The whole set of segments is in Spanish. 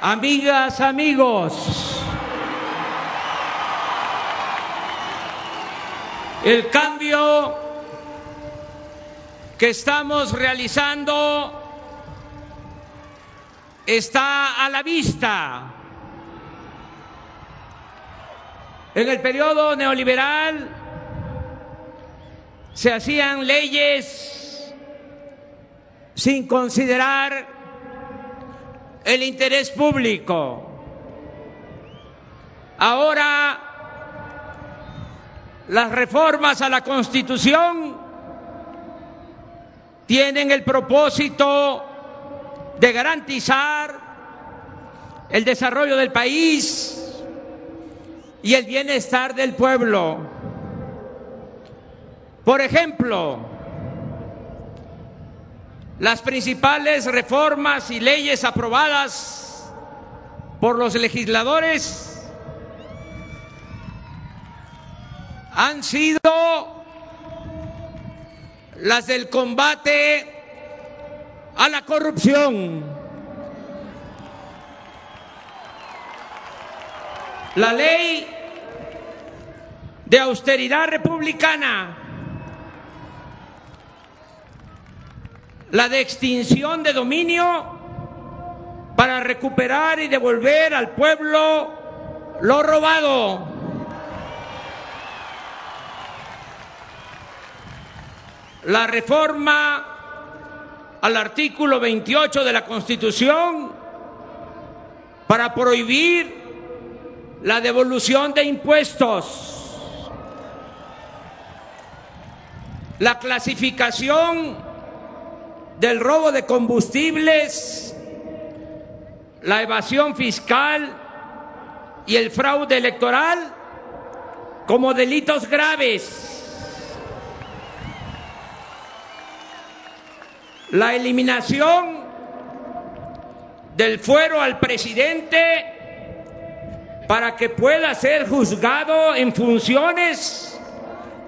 Amigas, amigos, el cambio que estamos realizando está a la vista. En el periodo neoliberal se hacían leyes sin considerar el interés público. Ahora las reformas a la Constitución tienen el propósito de garantizar el desarrollo del país y el bienestar del pueblo. Por ejemplo, las principales reformas y leyes aprobadas por los legisladores han sido las del combate a la corrupción, la ley de austeridad republicana, la de extinción de dominio para recuperar y devolver al pueblo lo robado. La reforma al artículo 28 de la Constitución para prohibir la devolución de impuestos. La clasificación del robo de combustibles, la evasión fiscal y el fraude electoral como delitos graves. La eliminación del fuero al presidente para que pueda ser juzgado en funciones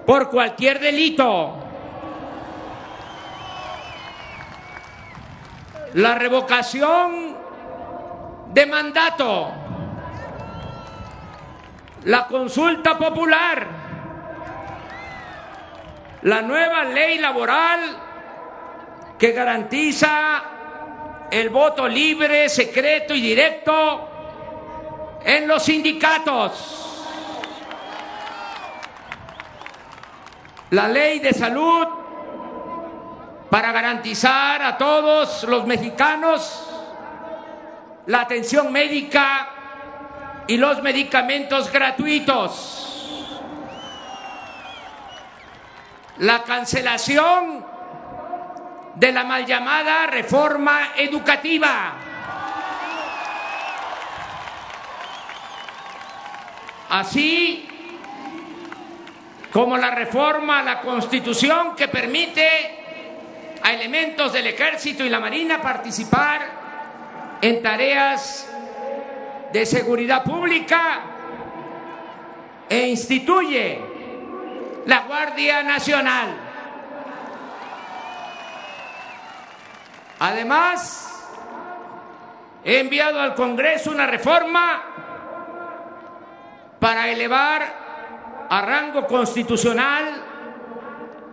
por cualquier delito. La revocación de mandato, la consulta popular, la nueva ley laboral que garantiza el voto libre, secreto y directo en los sindicatos. La ley de salud para garantizar a todos los mexicanos la atención médica y los medicamentos gratuitos. La cancelación de la mal llamada reforma educativa. Así como la reforma a la Constitución que permite a elementos del Ejército y la Marina participar en tareas de seguridad pública e instituye la Guardia Nacional. Además, he enviado al Congreso una reforma para elevar a rango constitucional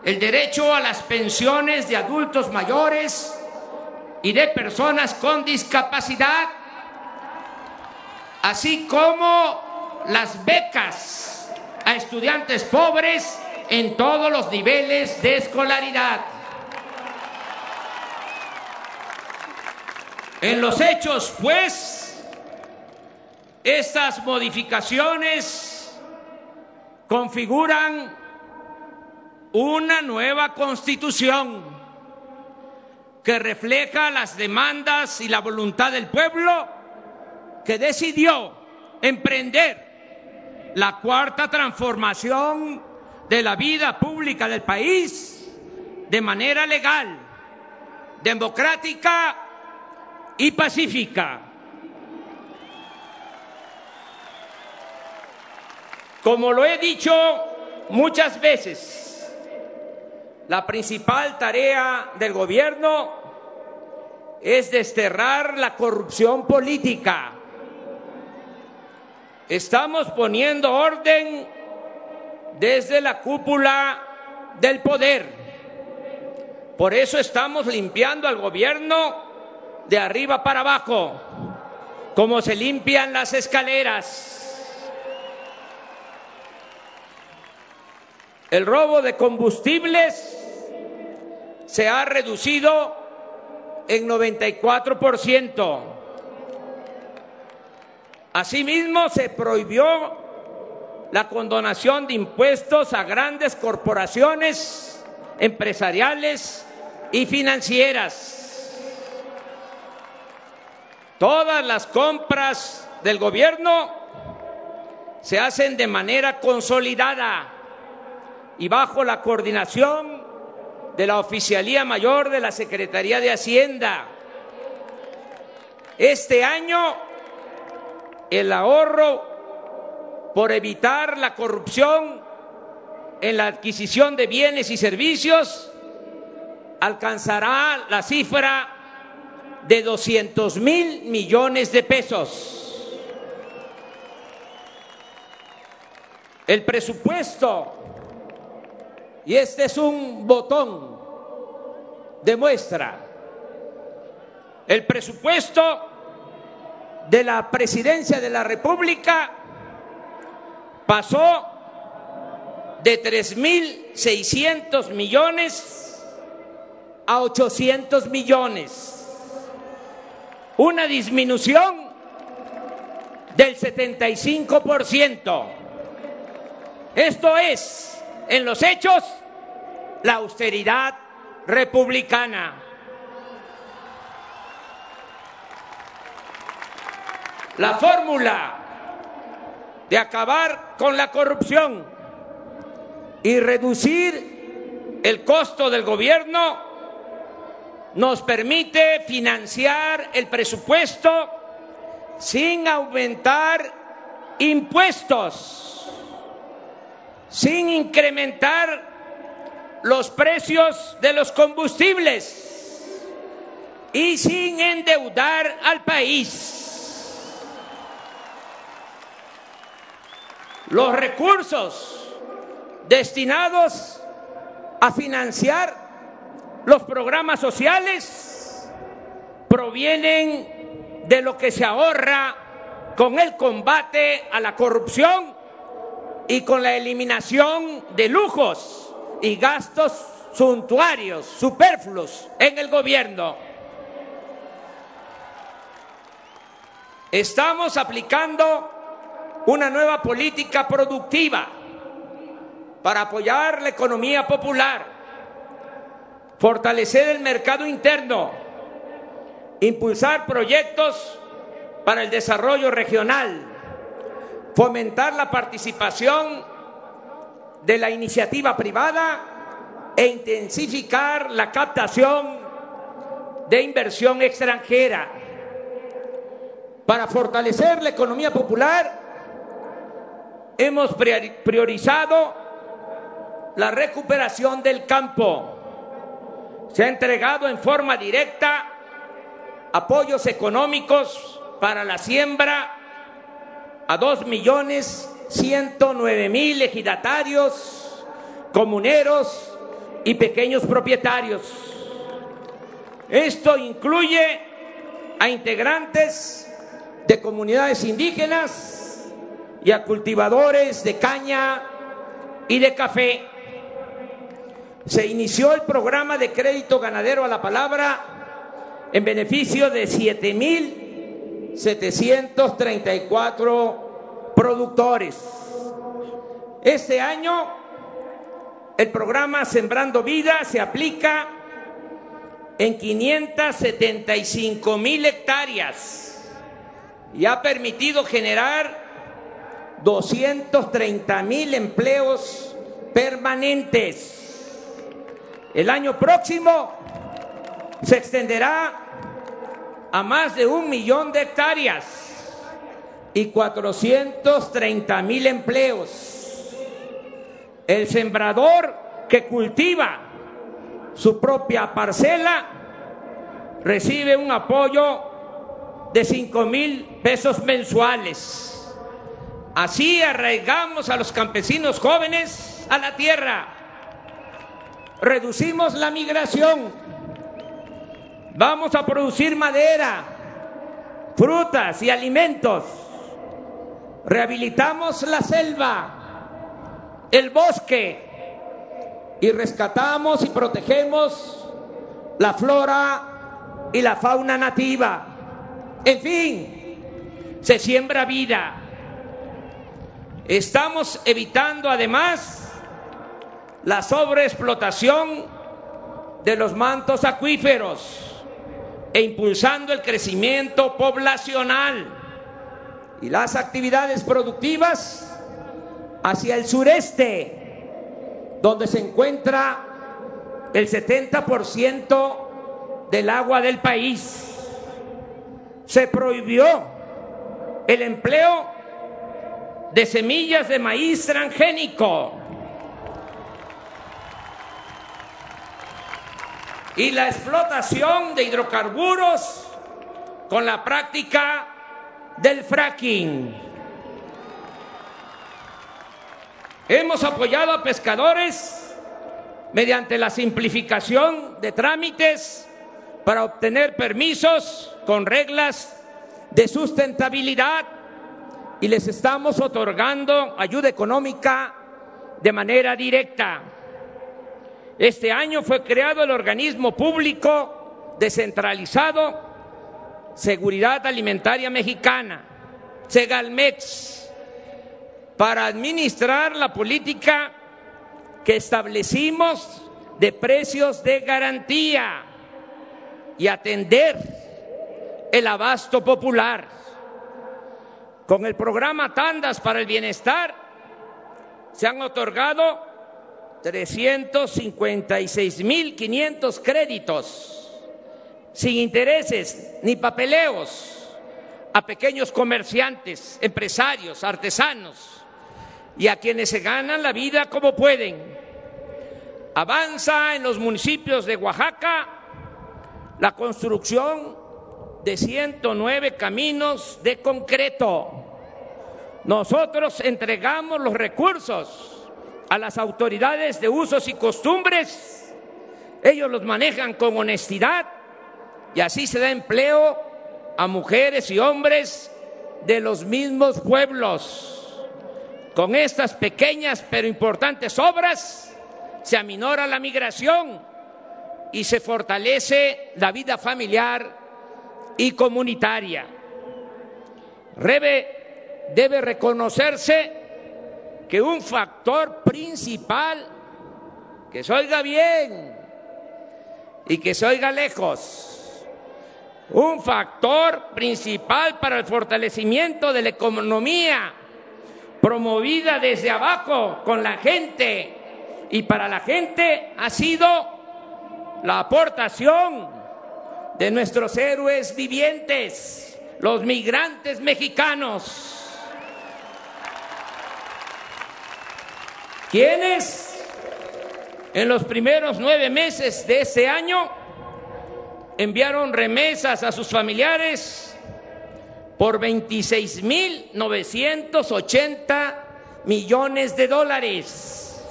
el derecho a las pensiones de adultos mayores y de personas con discapacidad, así como las becas a estudiantes pobres en todos los niveles de escolaridad. En los hechos, pues, estas modificaciones configuran una nueva constitución que refleja las demandas y la voluntad del pueblo que decidió emprender la cuarta transformación de la vida pública del país de manera legal, democrática y pacífica. Como lo he dicho muchas veces, la principal tarea del gobierno es desterrar la corrupción política. Estamos poniendo orden desde la cúpula del poder. Por eso estamos limpiando al gobierno de arriba para abajo, como se limpian las escaleras. El robo de combustibles se ha reducido en 94%. Asimismo, se prohibió la condonación de impuestos a grandes corporaciones empresariales y financieras. Todas las compras del gobierno se hacen de manera consolidada y bajo la coordinación de la Oficialía Mayor de la Secretaría de Hacienda. Este año el ahorro por evitar la corrupción en la adquisición de bienes y servicios alcanzará la cifra de 200 mil millones de pesos. El presupuesto, y este es un botón de muestra, el presupuesto de la presidencia de la República pasó de 3.600 millones a 800 millones una disminución del 75%. Esto es, en los hechos, la austeridad republicana. La fórmula de acabar con la corrupción y reducir el costo del gobierno nos permite financiar el presupuesto sin aumentar impuestos, sin incrementar los precios de los combustibles y sin endeudar al país. Los recursos destinados a financiar los programas sociales provienen de lo que se ahorra con el combate a la corrupción y con la eliminación de lujos y gastos suntuarios, superfluos en el gobierno. Estamos aplicando una nueva política productiva para apoyar la economía popular fortalecer el mercado interno, impulsar proyectos para el desarrollo regional, fomentar la participación de la iniciativa privada e intensificar la captación de inversión extranjera. Para fortalecer la economía popular, hemos priorizado la recuperación del campo se ha entregado en forma directa apoyos económicos para la siembra a dos millones ciento nueve mil ejidatarios, comuneros y pequeños propietarios. Esto incluye a integrantes de comunidades indígenas y a cultivadores de caña y de café se inició el programa de crédito ganadero a la palabra en beneficio de 7.734 productores. Este año el programa Sembrando Vida se aplica en 575 mil hectáreas y ha permitido generar 230 mil empleos permanentes. El año próximo se extenderá a más de un millón de hectáreas y 430 mil empleos. El sembrador que cultiva su propia parcela recibe un apoyo de cinco mil pesos mensuales. Así arraigamos a los campesinos jóvenes a la tierra. Reducimos la migración. Vamos a producir madera, frutas y alimentos. Rehabilitamos la selva, el bosque y rescatamos y protegemos la flora y la fauna nativa. En fin, se siembra vida. Estamos evitando además la sobreexplotación de los mantos acuíferos e impulsando el crecimiento poblacional y las actividades productivas hacia el sureste, donde se encuentra el 70% del agua del país. Se prohibió el empleo de semillas de maíz transgénico y la explotación de hidrocarburos con la práctica del fracking. Hemos apoyado a pescadores mediante la simplificación de trámites para obtener permisos con reglas de sustentabilidad y les estamos otorgando ayuda económica de manera directa. Este año fue creado el organismo público descentralizado Seguridad Alimentaria Mexicana, Segalmex, para administrar la política que establecimos de precios de garantía y atender el abasto popular. Con el programa Tandas para el Bienestar se han otorgado 356.500 créditos sin intereses ni papeleos a pequeños comerciantes, empresarios, artesanos y a quienes se ganan la vida como pueden. Avanza en los municipios de Oaxaca la construcción de 109 caminos de concreto. Nosotros entregamos los recursos a las autoridades de usos y costumbres. Ellos los manejan con honestidad y así se da empleo a mujeres y hombres de los mismos pueblos. Con estas pequeñas pero importantes obras se aminora la migración y se fortalece la vida familiar y comunitaria. Debe, debe reconocerse que un factor principal, que se oiga bien y que se oiga lejos, un factor principal para el fortalecimiento de la economía promovida desde abajo con la gente y para la gente ha sido la aportación de nuestros héroes vivientes, los migrantes mexicanos. quienes en los primeros nueve meses de ese año enviaron remesas a sus familiares por 26.980 millones de dólares,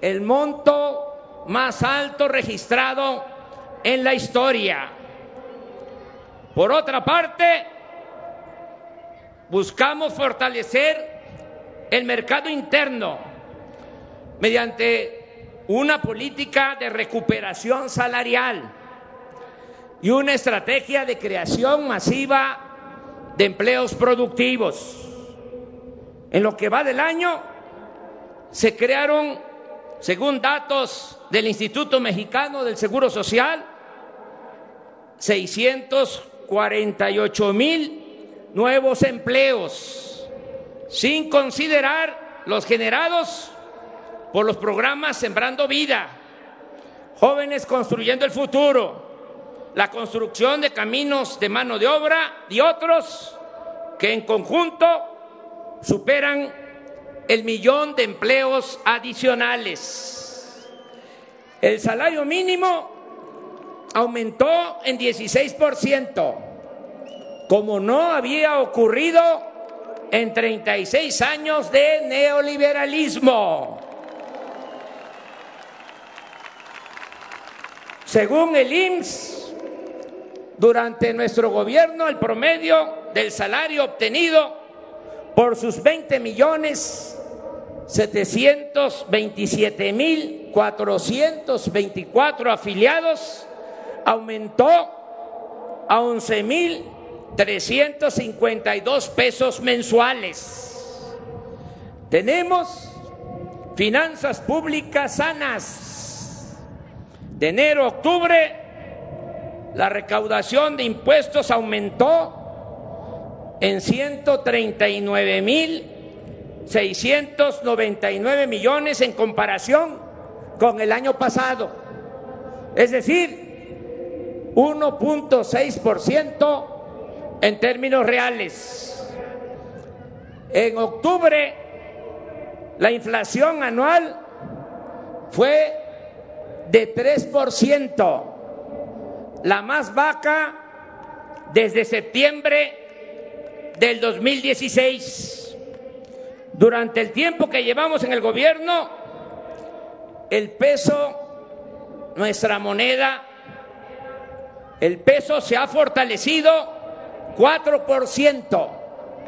el monto más alto registrado en la historia. Por otra parte, buscamos fortalecer el mercado interno mediante una política de recuperación salarial y una estrategia de creación masiva de empleos productivos. En lo que va del año, se crearon, según datos del Instituto Mexicano del Seguro Social, 648 mil nuevos empleos, sin considerar los generados por los programas Sembrando Vida, Jóvenes Construyendo el Futuro, la construcción de caminos de mano de obra y otros que en conjunto superan el millón de empleos adicionales. El salario mínimo aumentó en 16%, como no había ocurrido en 36 años de neoliberalismo. Según el IMSS, durante nuestro gobierno el promedio del salario obtenido por sus 20 millones 727 mil 424 afiliados aumentó a 11 mil 352 pesos mensuales. Tenemos finanzas públicas sanas de enero a octubre, la recaudación de impuestos aumentó en 139 mil 699 millones en comparación con el año pasado. Es decir, 1.6% en términos reales. En octubre, la inflación anual fue de 3%, la más baja desde septiembre del 2016. Durante el tiempo que llevamos en el gobierno, el peso, nuestra moneda, el peso se ha fortalecido 4%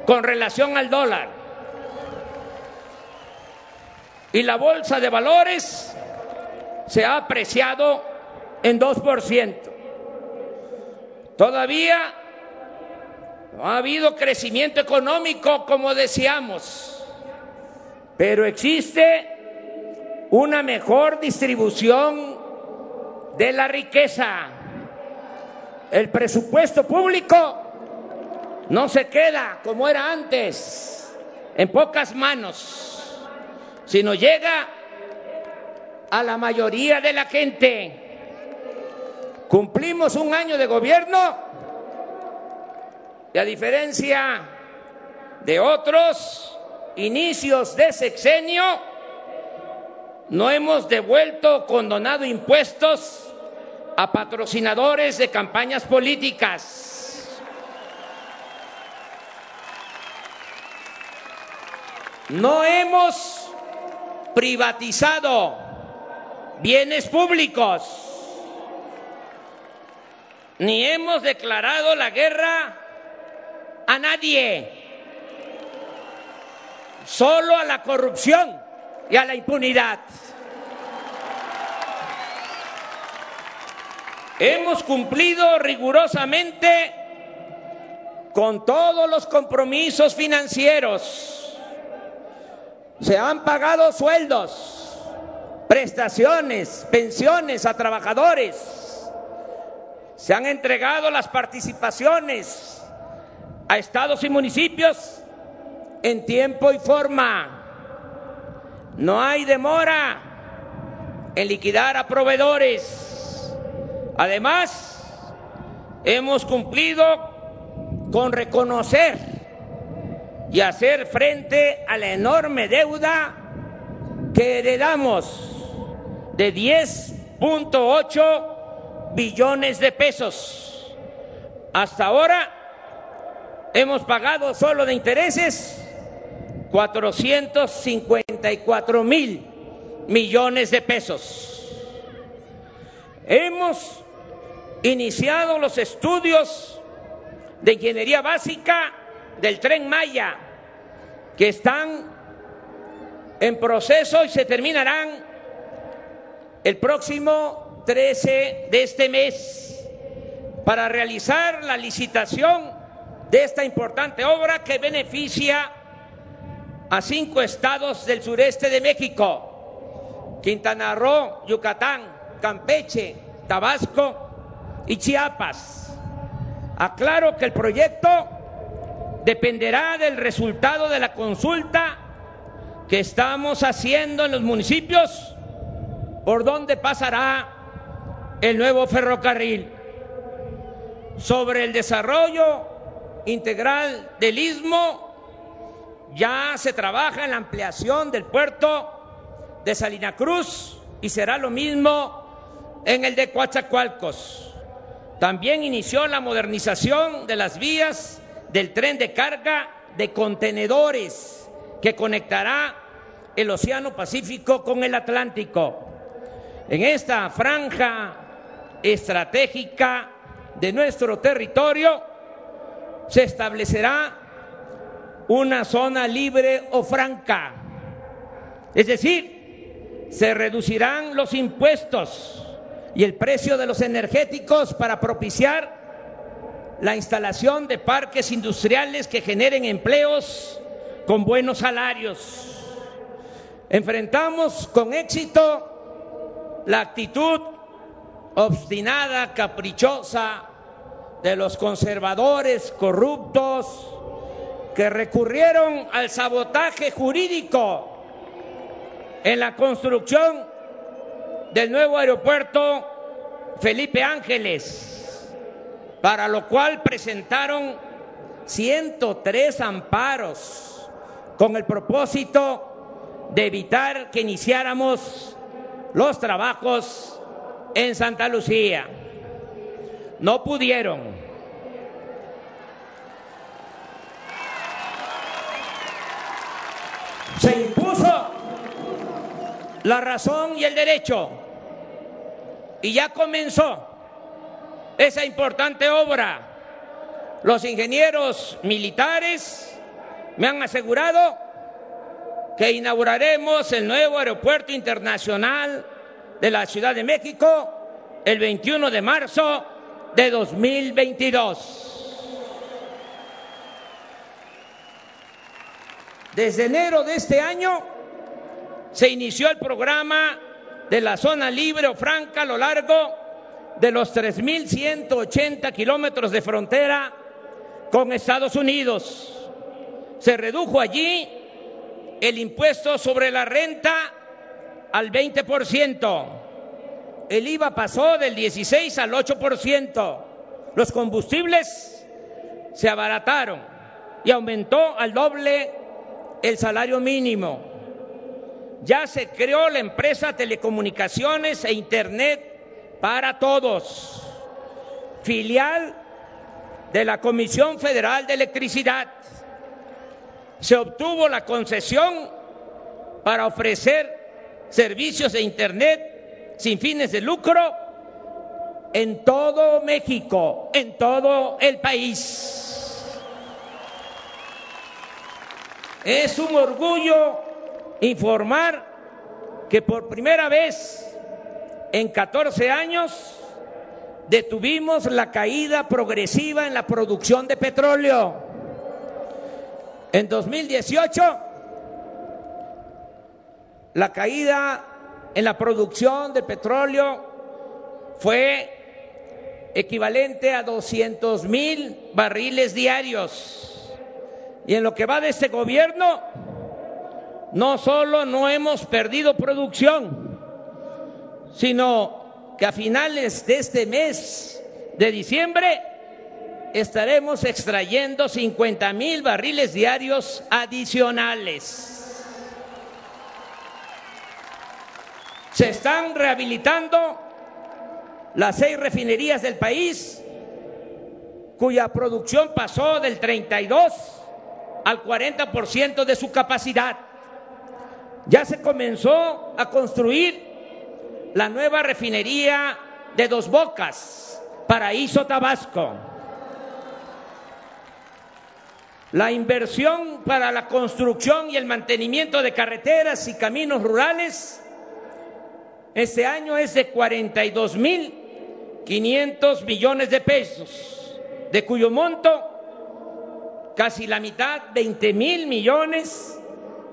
con relación al dólar. Y la bolsa de valores se ha apreciado en 2%. Todavía no ha habido crecimiento económico como decíamos, pero existe una mejor distribución de la riqueza. El presupuesto público no se queda como era antes, en pocas manos, sino llega a la mayoría de la gente. Cumplimos un año de gobierno y a diferencia de otros inicios de sexenio, no hemos devuelto condonado impuestos a patrocinadores de campañas políticas. No hemos privatizado bienes públicos, ni hemos declarado la guerra a nadie, solo a la corrupción y a la impunidad. Hemos cumplido rigurosamente con todos los compromisos financieros. Se han pagado sueldos prestaciones, pensiones a trabajadores. Se han entregado las participaciones a estados y municipios en tiempo y forma. No hay demora en liquidar a proveedores. Además, hemos cumplido con reconocer y hacer frente a la enorme deuda que heredamos de 10.8 billones de pesos. Hasta ahora hemos pagado solo de intereses 454 mil millones de pesos. Hemos iniciado los estudios de ingeniería básica del tren Maya, que están en proceso y se terminarán el próximo 13 de este mes para realizar la licitación de esta importante obra que beneficia a cinco estados del sureste de México, Quintana Roo, Yucatán, Campeche, Tabasco y Chiapas. Aclaro que el proyecto dependerá del resultado de la consulta que estamos haciendo en los municipios por dónde pasará el nuevo ferrocarril. Sobre el desarrollo integral del istmo, ya se trabaja en la ampliación del puerto de Salina Cruz y será lo mismo en el de Coatzacoalcos. También inició la modernización de las vías del tren de carga de contenedores que conectará el Océano Pacífico con el Atlántico. En esta franja estratégica de nuestro territorio se establecerá una zona libre o franca, es decir, se reducirán los impuestos y el precio de los energéticos para propiciar la instalación de parques industriales que generen empleos con buenos salarios. Enfrentamos con éxito la actitud obstinada, caprichosa de los conservadores corruptos que recurrieron al sabotaje jurídico en la construcción del nuevo aeropuerto Felipe Ángeles, para lo cual presentaron 103 amparos con el propósito de evitar que iniciáramos los trabajos en Santa Lucía. No pudieron. Se impuso la razón y el derecho y ya comenzó esa importante obra. Los ingenieros militares me han asegurado que inauguraremos el nuevo aeropuerto internacional de la Ciudad de México el 21 de marzo de 2022. Desde enero de este año se inició el programa de la zona libre o franca a lo largo de los 3.180 kilómetros de frontera con Estados Unidos. Se redujo allí el impuesto sobre la renta al 20%. El IVA pasó del 16 al 8%. Los combustibles se abarataron y aumentó al doble el salario mínimo. Ya se creó la empresa Telecomunicaciones e Internet para Todos, filial de la Comisión Federal de Electricidad. Se obtuvo la concesión para ofrecer servicios de Internet sin fines de lucro en todo México, en todo el país. Es un orgullo informar que por primera vez en 14 años detuvimos la caída progresiva en la producción de petróleo. En 2018 la caída en la producción de petróleo fue equivalente a 200 mil barriles diarios. Y en lo que va de este gobierno, no solo no hemos perdido producción, sino que a finales de este mes de diciembre estaremos extrayendo 50 mil barriles diarios adicionales. Se están rehabilitando las seis refinerías del país, cuya producción pasó del 32 al 40% de su capacidad. Ya se comenzó a construir la nueva refinería de Dos Bocas, Paraíso Tabasco. La inversión para la construcción y el mantenimiento de carreteras y caminos rurales este año es de 42 mil 500 millones de pesos, de cuyo monto casi la mitad, 20 mil millones,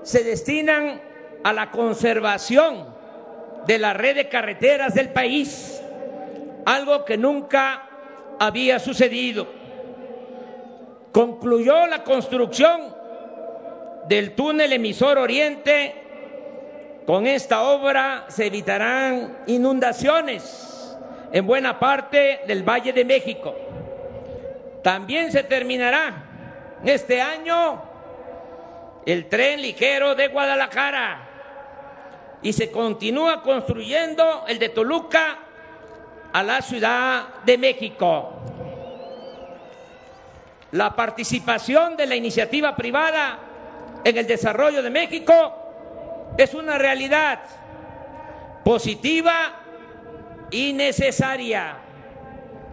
se destinan a la conservación de la red de carreteras del país, algo que nunca había sucedido. Concluyó la construcción del túnel emisor oriente con esta obra se evitarán inundaciones en buena parte del Valle de México. También se terminará este año el tren ligero de Guadalajara y se continúa construyendo el de Toluca a la Ciudad de México. La participación de la iniciativa privada en el desarrollo de México es una realidad positiva y necesaria.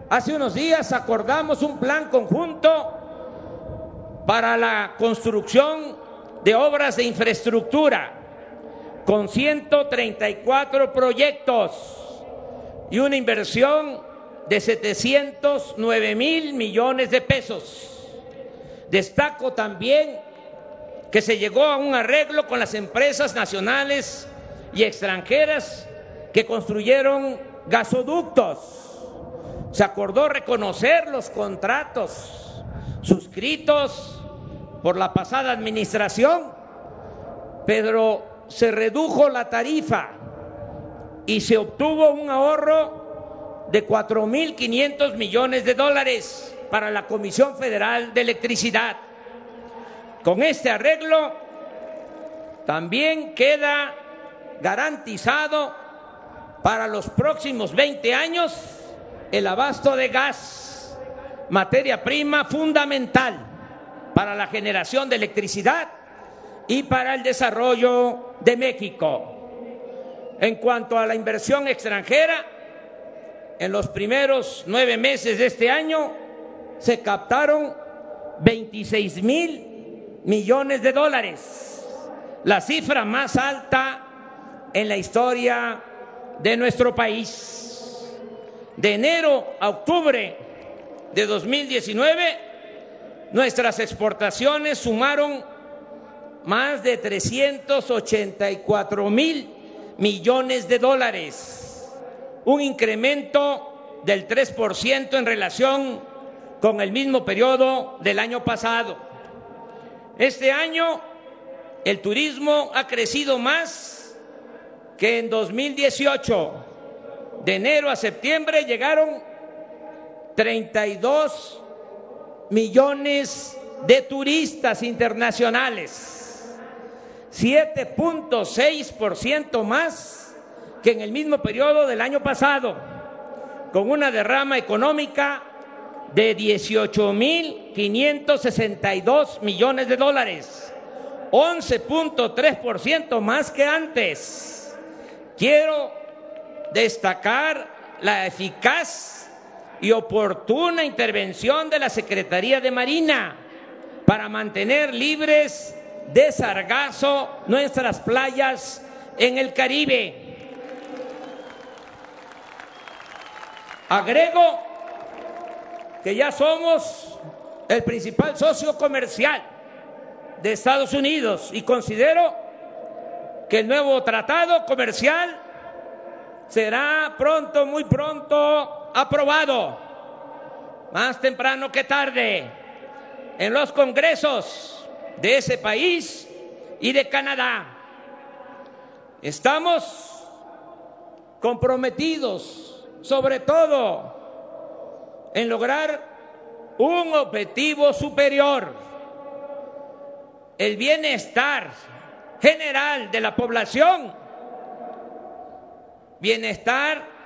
Hace unos días acordamos un plan conjunto para la construcción de obras de infraestructura con 134 proyectos y una inversión de 709 mil millones de pesos. Destaco también que se llegó a un arreglo con las empresas nacionales y extranjeras que construyeron gasoductos. Se acordó reconocer los contratos suscritos por la pasada administración, pero se redujo la tarifa y se obtuvo un ahorro de 4.500 millones de dólares para la Comisión Federal de Electricidad. Con este arreglo también queda garantizado para los próximos 20 años el abasto de gas, materia prima fundamental para la generación de electricidad y para el desarrollo de México. En cuanto a la inversión extranjera, en los primeros nueve meses de este año se captaron 26 mil millones de dólares, la cifra más alta en la historia de nuestro país. De enero a octubre de 2019, nuestras exportaciones sumaron más de 384 mil millones de dólares, un incremento del 3% en relación con el mismo periodo del año pasado. Este año el turismo ha crecido más que en 2018. De enero a septiembre llegaron 32 millones de turistas internacionales 7.6% más que en el mismo periodo del año pasado, con una derrama económica de 18.562 millones de dólares, 11.3% más que antes. Quiero destacar la eficaz y oportuna intervención de la Secretaría de Marina para mantener libres de sargazo nuestras playas en el Caribe. Agrego que ya somos el principal socio comercial de Estados Unidos y considero que el nuevo tratado comercial será pronto, muy pronto aprobado, más temprano que tarde, en los congresos de ese país y de Canadá. Estamos comprometidos, sobre todo, en lograr un objetivo superior, el bienestar general de la población, bienestar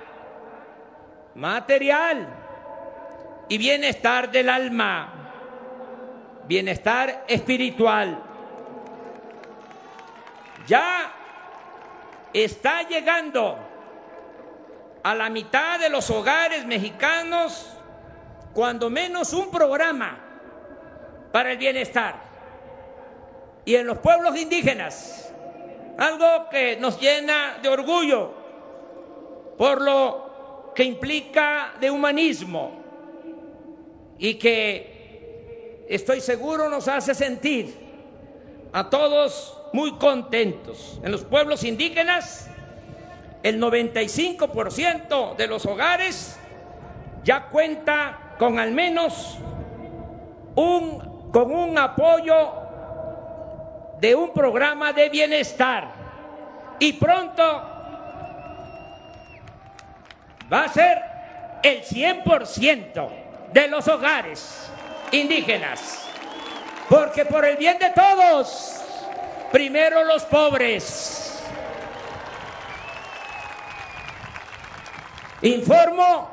material y bienestar del alma. Bienestar espiritual. Ya está llegando a la mitad de los hogares mexicanos cuando menos un programa para el bienestar. Y en los pueblos indígenas, algo que nos llena de orgullo por lo que implica de humanismo y que estoy seguro nos hace sentir a todos muy contentos. En los pueblos indígenas, el 95% de los hogares ya cuenta con al menos un, con un apoyo de un programa de bienestar. Y pronto va a ser el 100% de los hogares indígenas. Porque por el bien de todos, primero los pobres. Informo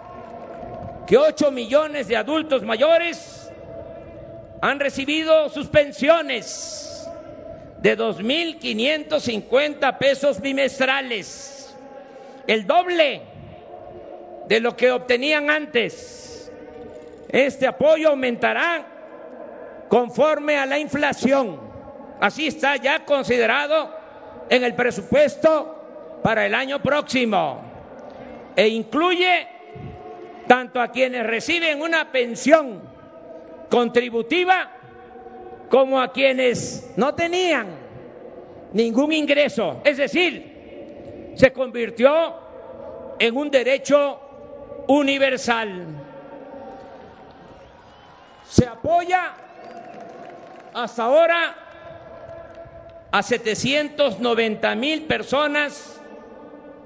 que 8 millones de adultos mayores han recibido sus pensiones de 2.550 pesos bimestrales, el doble de lo que obtenían antes. Este apoyo aumentará conforme a la inflación. Así está ya considerado en el presupuesto para el año próximo e incluye tanto a quienes reciben una pensión contributiva como a quienes no tenían ningún ingreso. Es decir, se convirtió en un derecho universal. Se apoya hasta ahora a 790 mil personas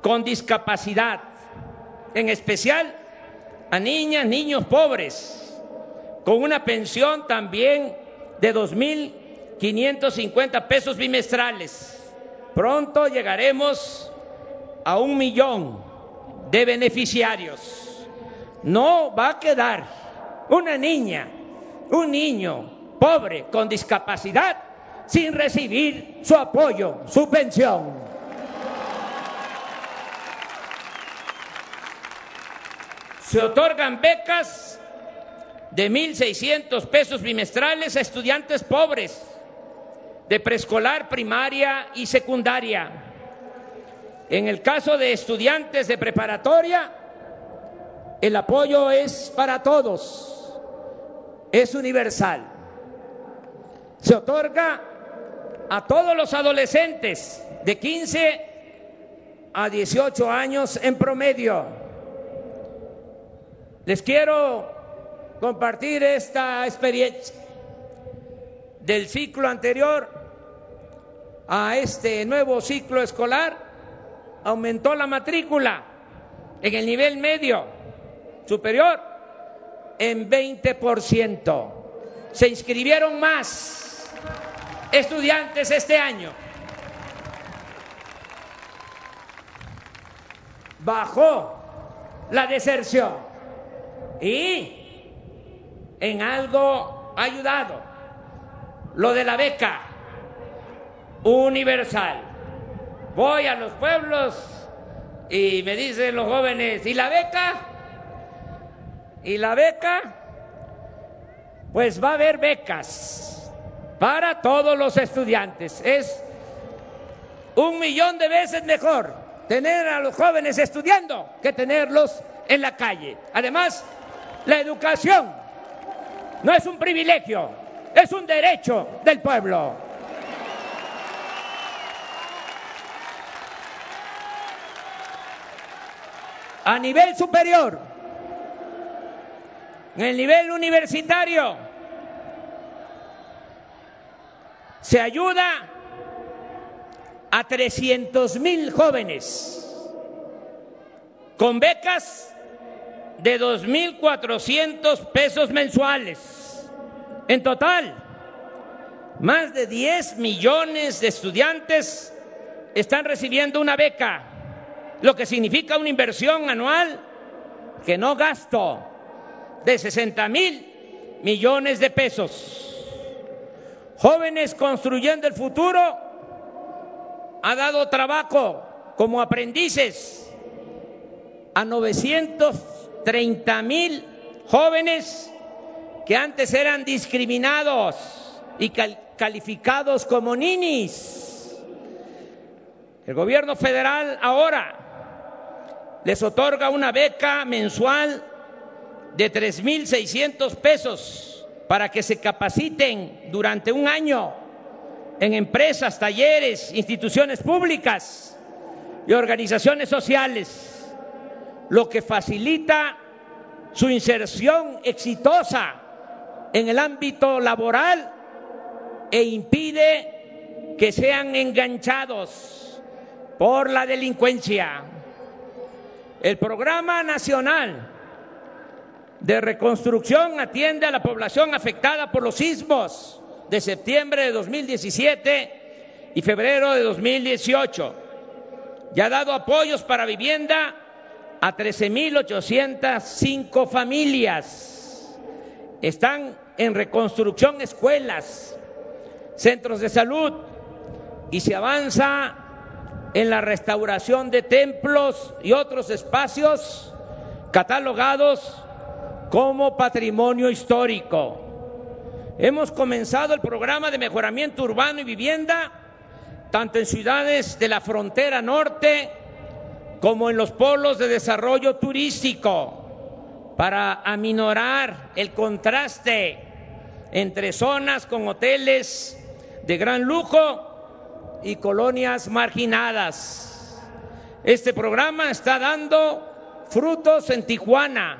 con discapacidad en especial a niñas, niños pobres, con una pensión también de 2.550 pesos bimestrales. Pronto llegaremos a un millón de beneficiarios. No va a quedar una niña, un niño pobre con discapacidad sin recibir su apoyo, su pensión. Se otorgan becas de 1.600 pesos bimestrales a estudiantes pobres de preescolar, primaria y secundaria. En el caso de estudiantes de preparatoria, el apoyo es para todos, es universal. Se otorga a todos los adolescentes de 15 a 18 años en promedio les quiero compartir esta experiencia del ciclo anterior a este nuevo ciclo escolar. Aumentó la matrícula en el nivel medio superior en 20%. Se inscribieron más estudiantes este año. Bajó la deserción y en algo ayudado lo de la beca universal. Voy a los pueblos y me dicen los jóvenes, ¿y la beca? ¿Y la beca? Pues va a haber becas para todos los estudiantes. Es un millón de veces mejor tener a los jóvenes estudiando que tenerlos en la calle. Además, la educación no es un privilegio, es un derecho del pueblo. A nivel superior, en el nivel universitario, se ayuda a 300 mil jóvenes con becas de 2.400 pesos mensuales. En total, más de 10 millones de estudiantes están recibiendo una beca, lo que significa una inversión anual que no gasto de 60 mil millones de pesos. Jóvenes construyendo el futuro ha dado trabajo como aprendices a 900 30 mil jóvenes que antes eran discriminados y calificados como ninis. El gobierno federal ahora les otorga una beca mensual de 3.600 pesos para que se capaciten durante un año en empresas, talleres, instituciones públicas y organizaciones sociales lo que facilita su inserción exitosa en el ámbito laboral e impide que sean enganchados por la delincuencia. El Programa Nacional de Reconstrucción atiende a la población afectada por los sismos de septiembre de 2017 y febrero de 2018. Ya ha dado apoyos para vivienda a 13.805 familias. Están en reconstrucción escuelas, centros de salud y se avanza en la restauración de templos y otros espacios catalogados como patrimonio histórico. Hemos comenzado el programa de mejoramiento urbano y vivienda tanto en ciudades de la frontera norte como en los polos de desarrollo turístico para aminorar el contraste entre zonas con hoteles de gran lujo y colonias marginadas. Este programa está dando frutos en Tijuana,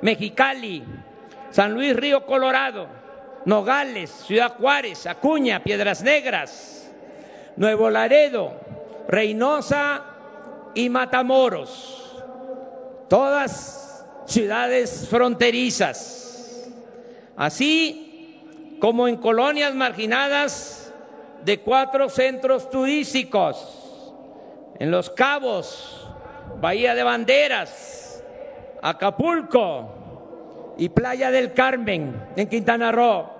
Mexicali, San Luis Río Colorado, Nogales, Ciudad Juárez, Acuña, Piedras Negras, Nuevo Laredo, Reynosa y Matamoros, todas ciudades fronterizas, así como en colonias marginadas de cuatro centros turísticos, en Los Cabos, Bahía de Banderas, Acapulco y Playa del Carmen, en Quintana Roo.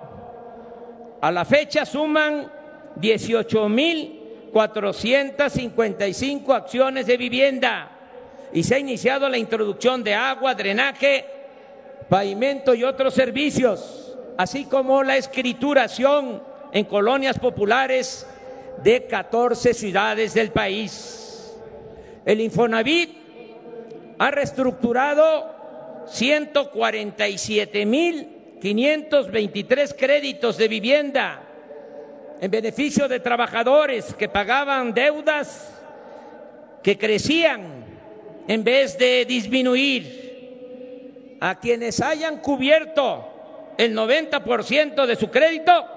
A la fecha suman 18 mil 455 acciones de vivienda y se ha iniciado la introducción de agua, drenaje, pavimento y otros servicios, así como la escrituración en colonias populares de 14 ciudades del país. El Infonavit ha reestructurado 147.523 créditos de vivienda en beneficio de trabajadores que pagaban deudas que crecían en vez de disminuir. A quienes hayan cubierto el 90% de su crédito,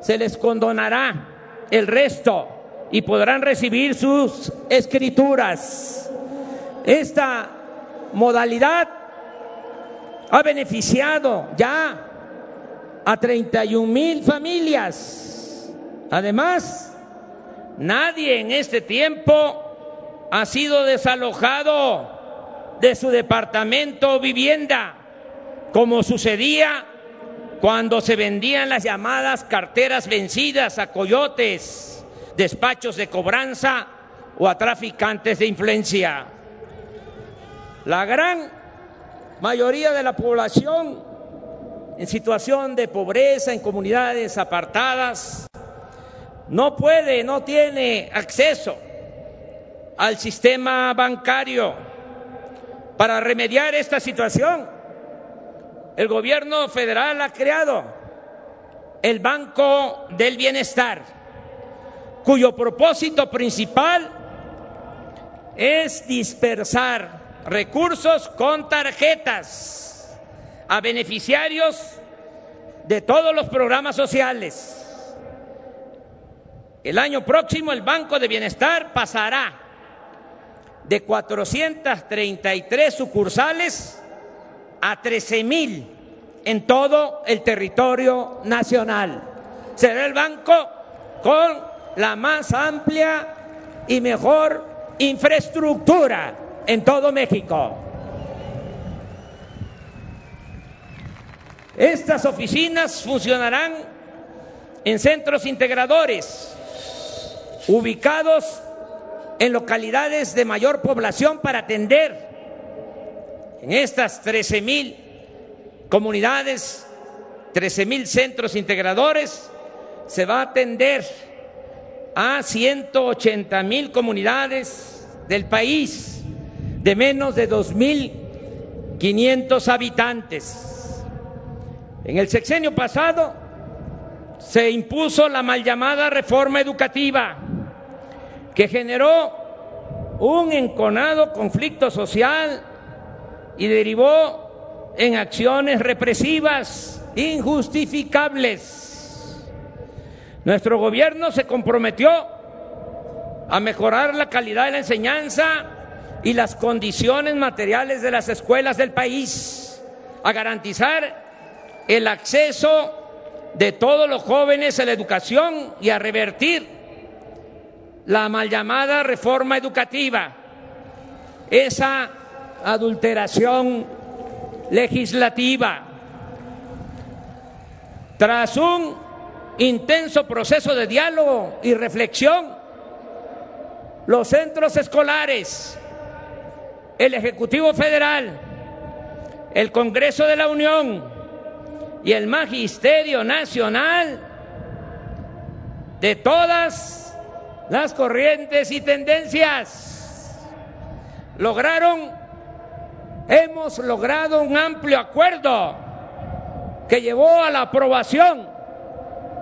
se les condonará el resto y podrán recibir sus escrituras. Esta modalidad ha beneficiado ya a 31 mil familias Además, nadie en este tiempo ha sido desalojado de su departamento o vivienda, como sucedía cuando se vendían las llamadas carteras vencidas a coyotes, despachos de cobranza o a traficantes de influencia. La gran mayoría de la población en situación de pobreza, en comunidades apartadas, no puede, no tiene acceso al sistema bancario. Para remediar esta situación, el gobierno federal ha creado el Banco del Bienestar, cuyo propósito principal es dispersar recursos con tarjetas a beneficiarios de todos los programas sociales el año próximo el Banco de Bienestar pasará de 433 sucursales a 13 mil en todo el territorio nacional. Será el banco con la más amplia y mejor infraestructura en todo México. Estas oficinas funcionarán en centros integradores ubicados en localidades de mayor población para atender en estas 13 mil comunidades, 13 mil centros integradores, se va a atender a 180 mil comunidades del país de menos de 2.500 habitantes. En el sexenio pasado se impuso la mal llamada reforma educativa que generó un enconado conflicto social y derivó en acciones represivas injustificables. Nuestro gobierno se comprometió a mejorar la calidad de la enseñanza y las condiciones materiales de las escuelas del país, a garantizar el acceso de todos los jóvenes a la educación y a revertir la mal llamada reforma educativa, esa adulteración legislativa. Tras un intenso proceso de diálogo y reflexión, los centros escolares, el Ejecutivo Federal, el Congreso de la Unión y el Magisterio Nacional de todas las corrientes y tendencias lograron, hemos logrado un amplio acuerdo que llevó a la aprobación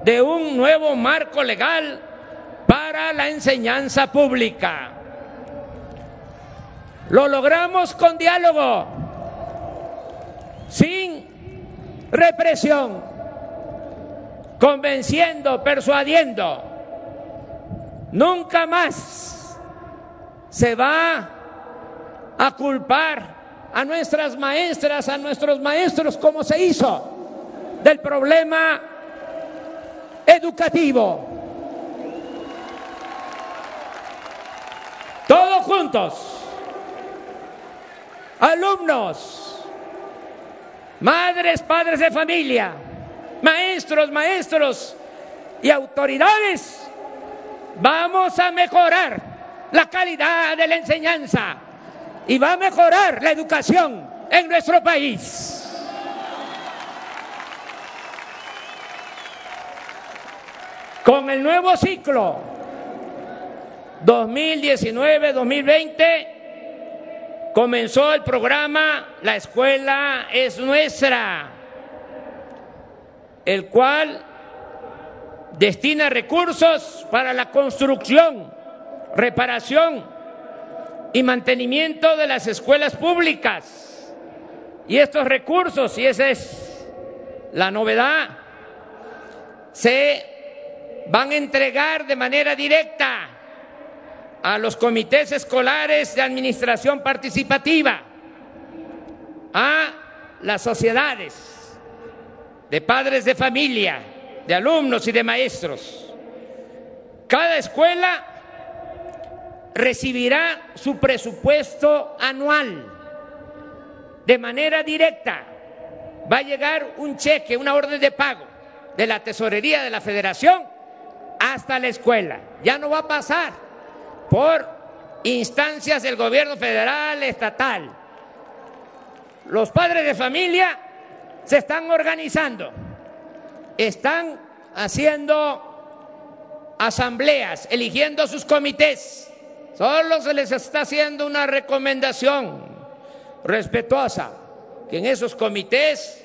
de un nuevo marco legal para la enseñanza pública. Lo logramos con diálogo, sin represión, convenciendo, persuadiendo. Nunca más se va a culpar a nuestras maestras, a nuestros maestros, como se hizo del problema educativo. Todos juntos alumnos, madres, padres de familia, maestros, maestros y autoridades, vamos a mejorar la calidad de la enseñanza y va a mejorar la educación en nuestro país. Con el nuevo ciclo 2019-2020 comenzó el programa La escuela es nuestra, el cual destina recursos para la construcción, reparación y mantenimiento de las escuelas públicas. Y estos recursos, y esa es la novedad, se van a entregar de manera directa a los comités escolares de administración participativa, a las sociedades de padres de familia, de alumnos y de maestros. Cada escuela recibirá su presupuesto anual de manera directa. Va a llegar un cheque, una orden de pago de la tesorería de la federación hasta la escuela. Ya no va a pasar por instancias del gobierno federal, estatal. Los padres de familia se están organizando, están haciendo asambleas, eligiendo sus comités. Solo se les está haciendo una recomendación respetuosa, que en esos comités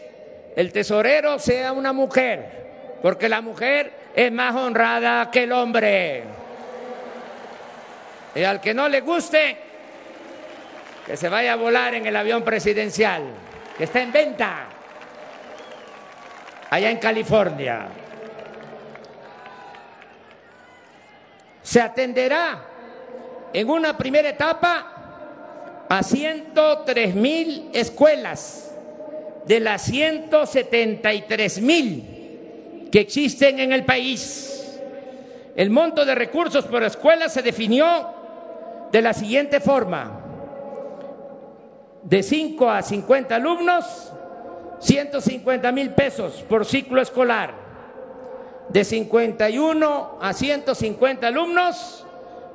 el tesorero sea una mujer, porque la mujer es más honrada que el hombre. Y al que no le guste, que se vaya a volar en el avión presidencial, que está en venta allá en California. Se atenderá en una primera etapa a 103 mil escuelas de las 173 mil que existen en el país. El monto de recursos por escuela se definió de la siguiente forma. De 5 a 50 alumnos, 150 mil pesos por ciclo escolar. De 51 a 150 alumnos,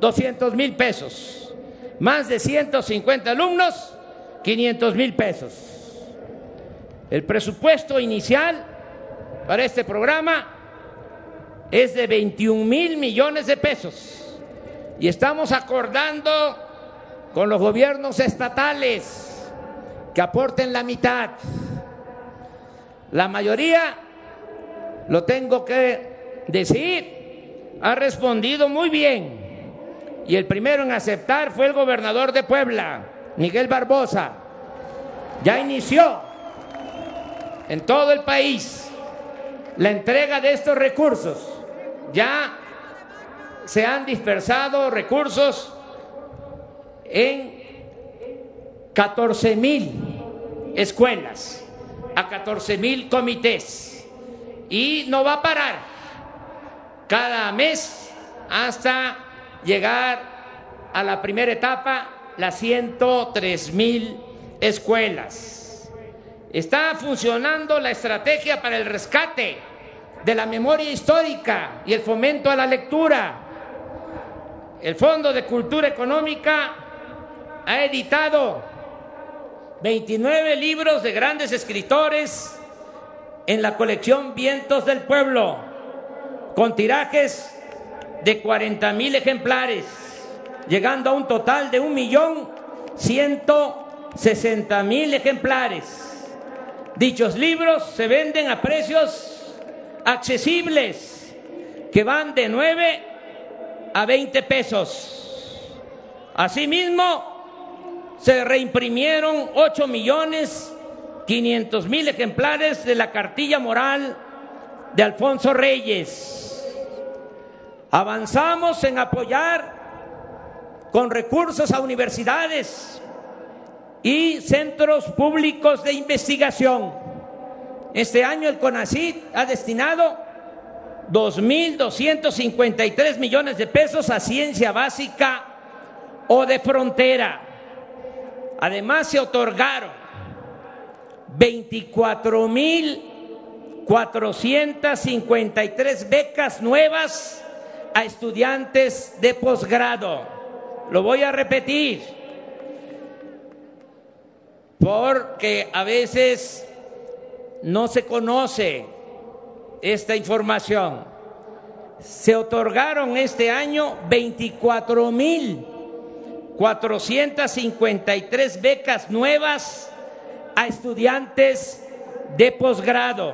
200 mil pesos. Más de 150 alumnos, 500 mil pesos. El presupuesto inicial para este programa es de 21 mil millones de pesos y estamos acordando con los gobiernos estatales que aporten la mitad. La mayoría, lo tengo que decir, ha respondido muy bien. Y el primero en aceptar fue el gobernador de Puebla, Miguel Barbosa. Ya inició en todo el país la entrega de estos recursos. Ya se han dispersado recursos en 14 mil escuelas, a 14 mil comités. Y no va a parar cada mes hasta llegar a la primera etapa, las 103 mil escuelas. Está funcionando la estrategia para el rescate de la memoria histórica y el fomento a la lectura. El Fondo de Cultura Económica ha editado 29 libros de grandes escritores en la colección Vientos del Pueblo, con tirajes de 40 mil ejemplares, llegando a un total de un millón ciento sesenta mil ejemplares. Dichos libros se venden a precios accesibles, que van de 9 a 20 pesos. Asimismo, se reimprimieron 8 millones 500 mil ejemplares de la cartilla moral de Alfonso Reyes. Avanzamos en apoyar con recursos a universidades y centros públicos de investigación. Este año el CONACYT ha destinado 2.253 millones de pesos a ciencia básica o de frontera. Además se otorgaron 24.453 becas nuevas a estudiantes de posgrado. Lo voy a repetir porque a veces no se conoce esta información. Se otorgaron este año 24 mil 453 becas nuevas a estudiantes de posgrado.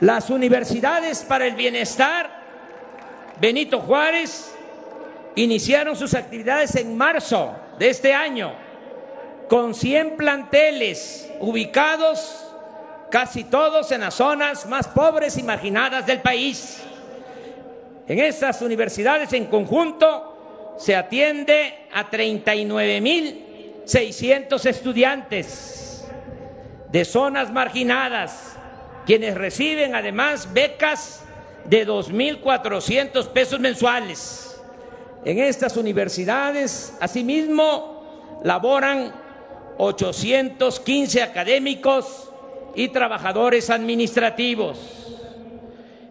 Las universidades para el bienestar Benito Juárez iniciaron sus actividades en marzo de este año con 100 planteles ubicados casi todos en las zonas más pobres y marginadas del país. En estas universidades en conjunto se atiende a 39.600 estudiantes de zonas marginadas, quienes reciben además becas de 2.400 pesos mensuales. En estas universidades, asimismo, laboran 815 académicos y trabajadores administrativos.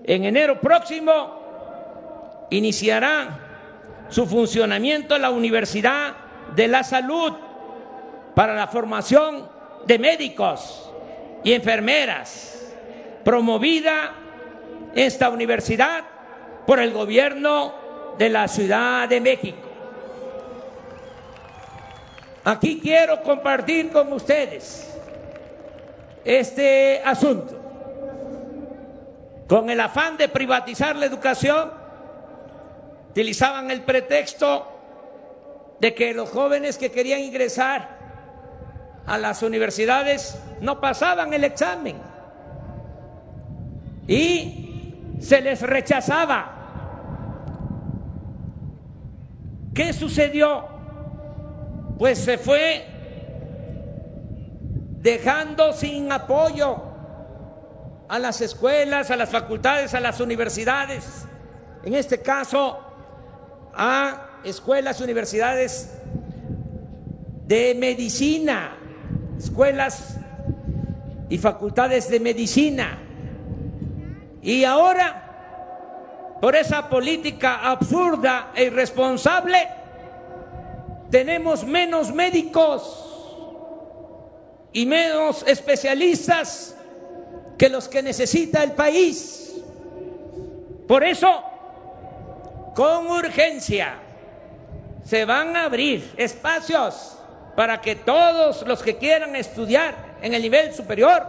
En enero próximo iniciará su funcionamiento la Universidad de la Salud para la formación de médicos y enfermeras, promovida esta universidad por el gobierno de la Ciudad de México. Aquí quiero compartir con ustedes este asunto. Con el afán de privatizar la educación, utilizaban el pretexto de que los jóvenes que querían ingresar a las universidades no pasaban el examen. Y se les rechazaba. ¿Qué sucedió? Pues se fue dejando sin apoyo a las escuelas, a las facultades, a las universidades, en este caso a escuelas universidades de medicina, escuelas y facultades de medicina y ahora, por esa política absurda e irresponsable, tenemos menos médicos y menos especialistas que los que necesita el país. Por eso, con urgencia, se van a abrir espacios para que todos los que quieran estudiar en el nivel superior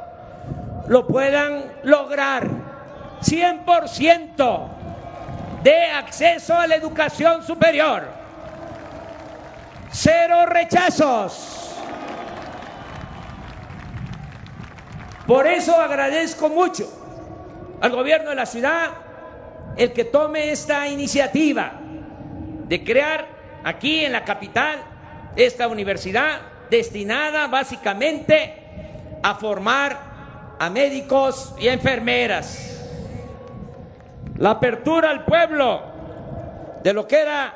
lo puedan lograr 100% de acceso a la educación superior. Cero rechazos. Por eso agradezco mucho al gobierno de la ciudad el que tome esta iniciativa de crear aquí en la capital esta universidad destinada básicamente a formar a médicos y enfermeras. La apertura al pueblo de lo que era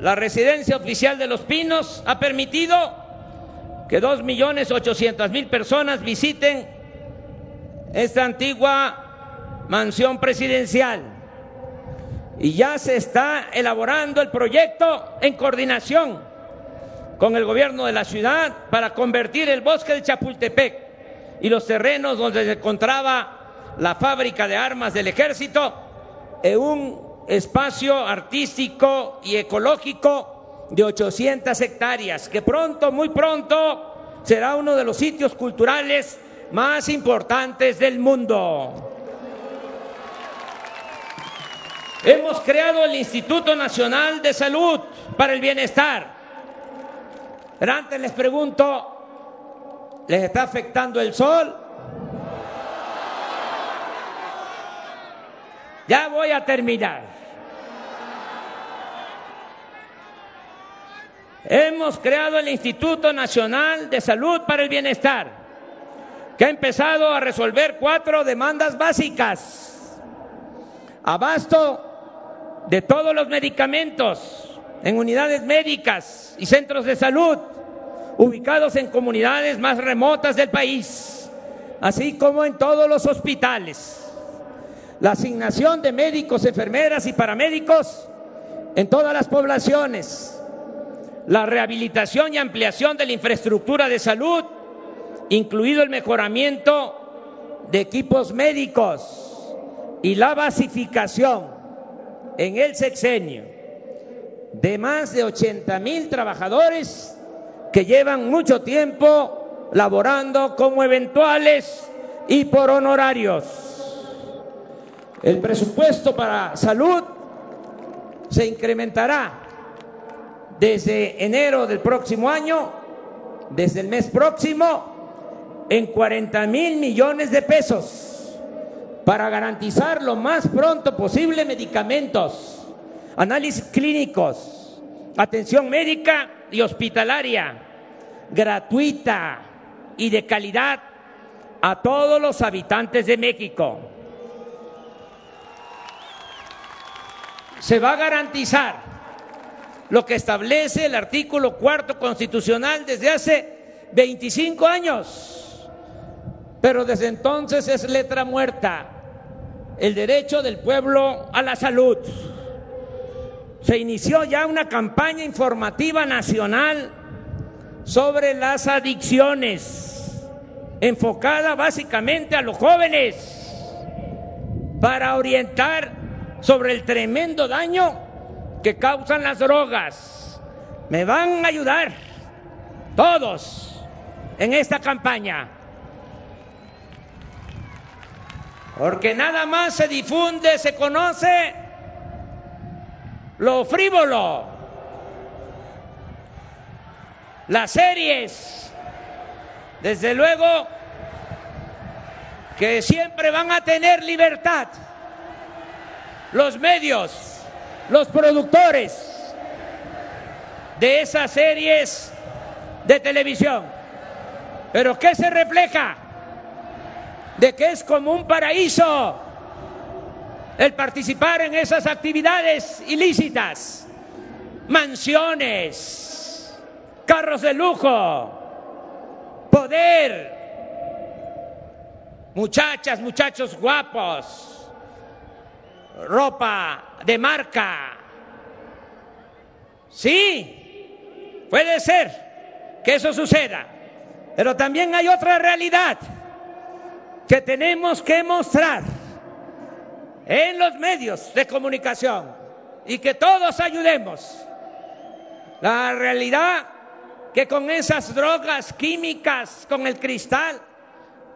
la residencia oficial de Los Pinos ha permitido que dos millones ochocientas mil personas visiten esta antigua mansión presidencial. Y ya se está elaborando el proyecto en coordinación con el gobierno de la ciudad para convertir el bosque de Chapultepec y los terrenos donde se encontraba la fábrica de armas del ejército en un espacio artístico y ecológico de 800 hectáreas, que pronto, muy pronto, será uno de los sitios culturales más importantes del mundo. Hemos creado el Instituto Nacional de Salud para el Bienestar. Pero antes les pregunto, ¿les está afectando el sol? Ya voy a terminar. Hemos creado el Instituto Nacional de Salud para el Bienestar, que ha empezado a resolver cuatro demandas básicas. Abasto de todos los medicamentos en unidades médicas y centros de salud ubicados en comunidades más remotas del país, así como en todos los hospitales. La asignación de médicos, enfermeras y paramédicos en todas las poblaciones, la rehabilitación y ampliación de la infraestructura de salud, incluido el mejoramiento de equipos médicos y la basificación en el sexenio de más de 80 mil trabajadores que llevan mucho tiempo laborando como eventuales y por honorarios. El presupuesto para salud se incrementará desde enero del próximo año, desde el mes próximo, en 40 mil millones de pesos para garantizar lo más pronto posible medicamentos, análisis clínicos, atención médica y hospitalaria gratuita y de calidad a todos los habitantes de México. se va a garantizar lo que establece el artículo cuarto constitucional desde hace 25 años, pero desde entonces es letra muerta el derecho del pueblo a la salud. Se inició ya una campaña informativa nacional sobre las adicciones, enfocada básicamente a los jóvenes, para orientar sobre el tremendo daño que causan las drogas. Me van a ayudar todos en esta campaña. Porque nada más se difunde, se conoce lo frívolo, las series, desde luego que siempre van a tener libertad los medios, los productores de esas series de televisión. Pero ¿qué se refleja? De que es como un paraíso el participar en esas actividades ilícitas, mansiones, carros de lujo, poder, muchachas, muchachos guapos, ropa de marca. Sí, puede ser que eso suceda, pero también hay otra realidad que tenemos que mostrar en los medios de comunicación y que todos ayudemos. La realidad que con esas drogas químicas, con el cristal,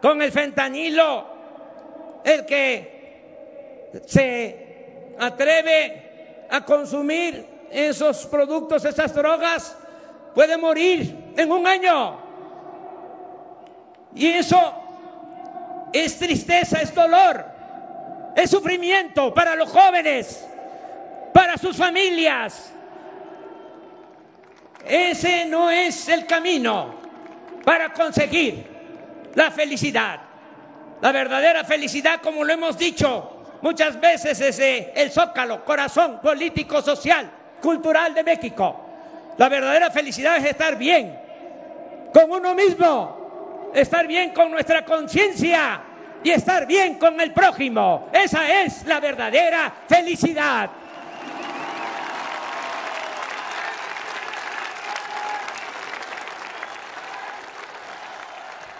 con el fentanilo, el que se atreve a consumir esos productos, esas drogas, puede morir en un año. Y eso es tristeza, es dolor, es sufrimiento para los jóvenes, para sus familias. Ese no es el camino para conseguir la felicidad. La verdadera felicidad, como lo hemos dicho, muchas veces es el zócalo, corazón político, social, cultural de México. La verdadera felicidad es estar bien con uno mismo, estar bien con nuestra conciencia y estar bien con el prójimo. Esa es la verdadera felicidad.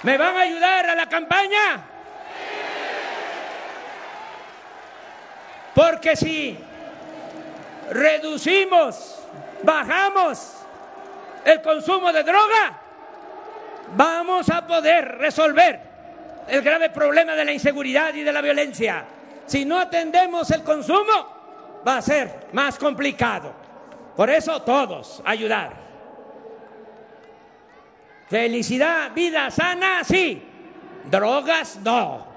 ¿Me van a ayudar a la campaña? Porque si reducimos, bajamos el consumo de droga, vamos a poder resolver el grave problema de la inseguridad y de la violencia. Si no atendemos el consumo, va a ser más complicado. Por eso todos ayudar. Felicidad, vida sana, sí. Drogas, no.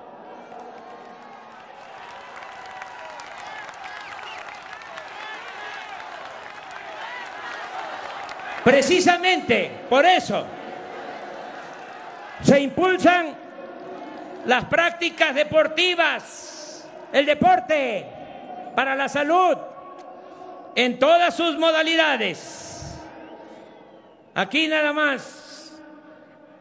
Precisamente por eso se impulsan las prácticas deportivas, el deporte para la salud en todas sus modalidades. Aquí nada más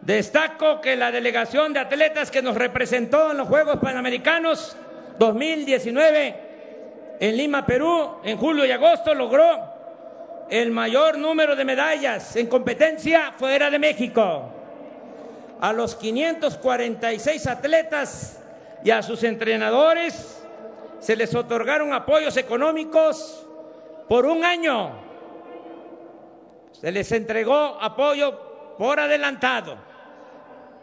Destaco que la delegación de atletas que nos representó en los Juegos Panamericanos 2019 en Lima, Perú, en julio y agosto logró el mayor número de medallas en competencia fuera de México. A los 546 atletas y a sus entrenadores se les otorgaron apoyos económicos por un año. Se les entregó apoyo por adelantado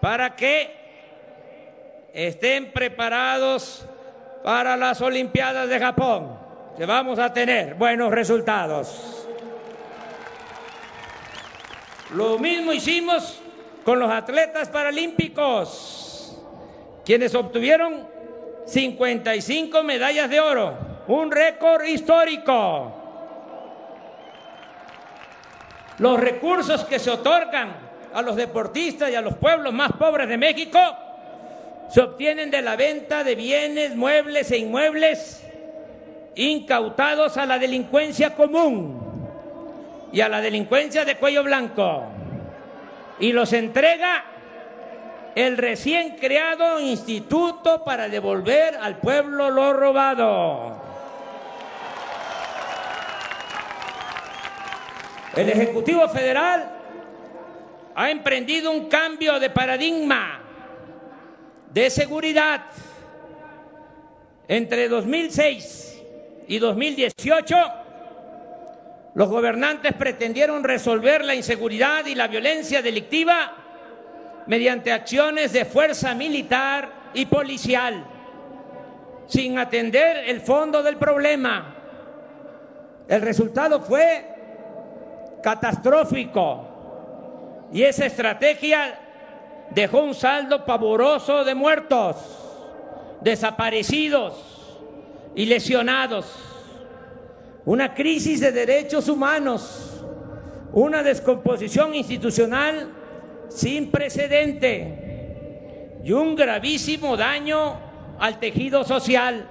para que estén preparados para las Olimpiadas de Japón, que vamos a tener buenos resultados. Lo mismo hicimos con los atletas paralímpicos, quienes obtuvieron 55 medallas de oro, un récord histórico. Los recursos que se otorgan a los deportistas y a los pueblos más pobres de México se obtienen de la venta de bienes, muebles e inmuebles incautados a la delincuencia común y a la delincuencia de cuello blanco y los entrega el recién creado instituto para devolver al pueblo lo robado. El Ejecutivo Federal ha emprendido un cambio de paradigma de seguridad. Entre 2006 y 2018, los gobernantes pretendieron resolver la inseguridad y la violencia delictiva mediante acciones de fuerza militar y policial, sin atender el fondo del problema. El resultado fue catastrófico y esa estrategia dejó un saldo pavoroso de muertos, desaparecidos y lesionados, una crisis de derechos humanos, una descomposición institucional sin precedente y un gravísimo daño al tejido social.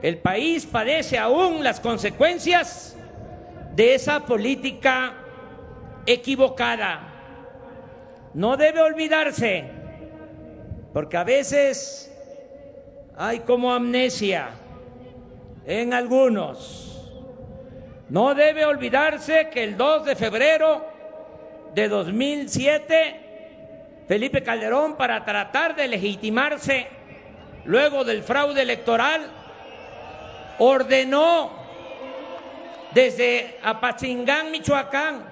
El país padece aún las consecuencias de esa política equivocada. No debe olvidarse, porque a veces hay como amnesia en algunos. No debe olvidarse que el 2 de febrero de 2007, Felipe Calderón, para tratar de legitimarse luego del fraude electoral, ordenó desde Apachingán, Michoacán,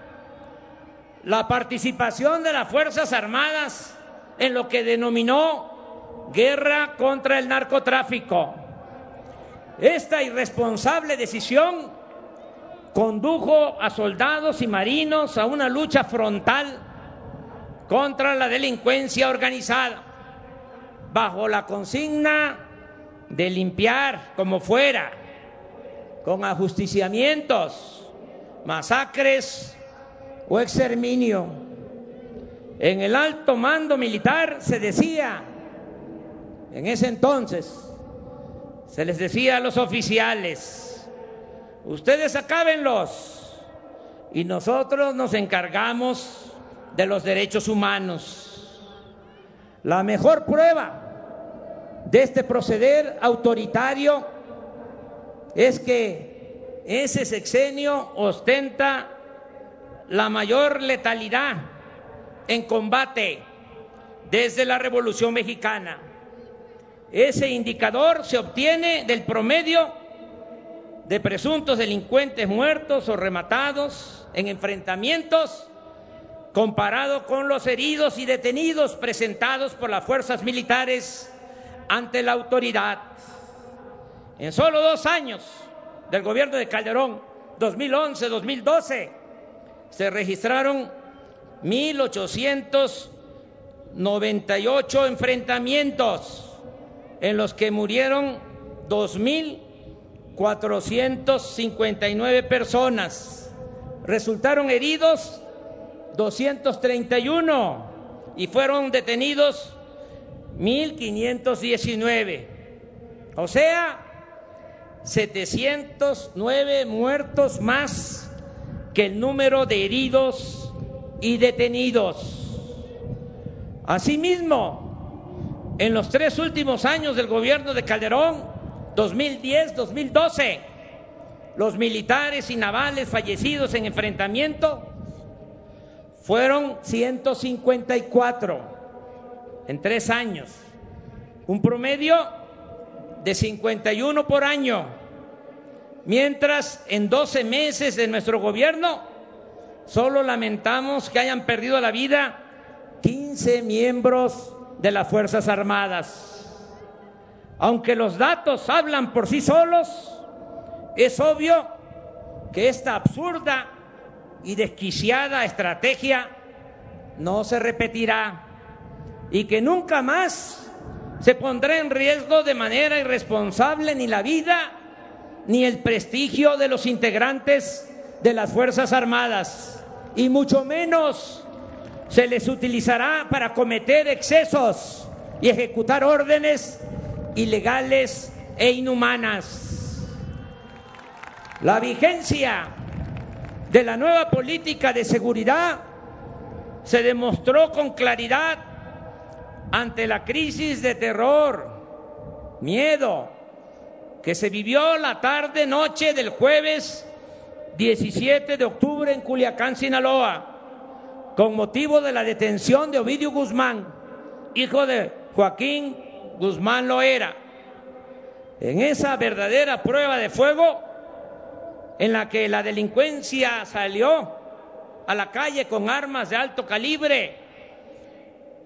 la participación de las Fuerzas Armadas en lo que denominó guerra contra el narcotráfico. Esta irresponsable decisión condujo a soldados y marinos a una lucha frontal contra la delincuencia organizada, bajo la consigna de limpiar como fuera, con ajusticiamientos, masacres o exterminio. En el alto mando militar se decía, en ese entonces, se les decía a los oficiales, ustedes acábenlos y nosotros nos encargamos de los derechos humanos. La mejor prueba de este proceder autoritario es que ese sexenio ostenta la mayor letalidad en combate desde la Revolución Mexicana. Ese indicador se obtiene del promedio de presuntos delincuentes muertos o rematados en enfrentamientos comparado con los heridos y detenidos presentados por las fuerzas militares ante la autoridad. En solo dos años del gobierno de Calderón, 2011-2012, se registraron 1.898 enfrentamientos en los que murieron 2.459 personas. Resultaron heridos 231 y fueron detenidos 1.519. O sea, 709 muertos más que el número de heridos y detenidos. Asimismo, en los tres últimos años del gobierno de Calderón, 2010-2012, los militares y navales fallecidos en enfrentamiento fueron 154 en tres años, un promedio de 51 por año, mientras en 12 meses de nuestro gobierno solo lamentamos que hayan perdido la vida 15 miembros de las Fuerzas Armadas. Aunque los datos hablan por sí solos, es obvio que esta absurda y desquiciada estrategia no se repetirá y que nunca más se pondrá en riesgo de manera irresponsable ni la vida ni el prestigio de los integrantes de las Fuerzas Armadas y mucho menos se les utilizará para cometer excesos y ejecutar órdenes ilegales e inhumanas. La vigencia de la nueva política de seguridad se demostró con claridad ante la crisis de terror, miedo, que se vivió la tarde noche del jueves 17 de octubre en Culiacán, Sinaloa, con motivo de la detención de Ovidio Guzmán, hijo de Joaquín Guzmán Loera. En esa verdadera prueba de fuego, en la que la delincuencia salió a la calle con armas de alto calibre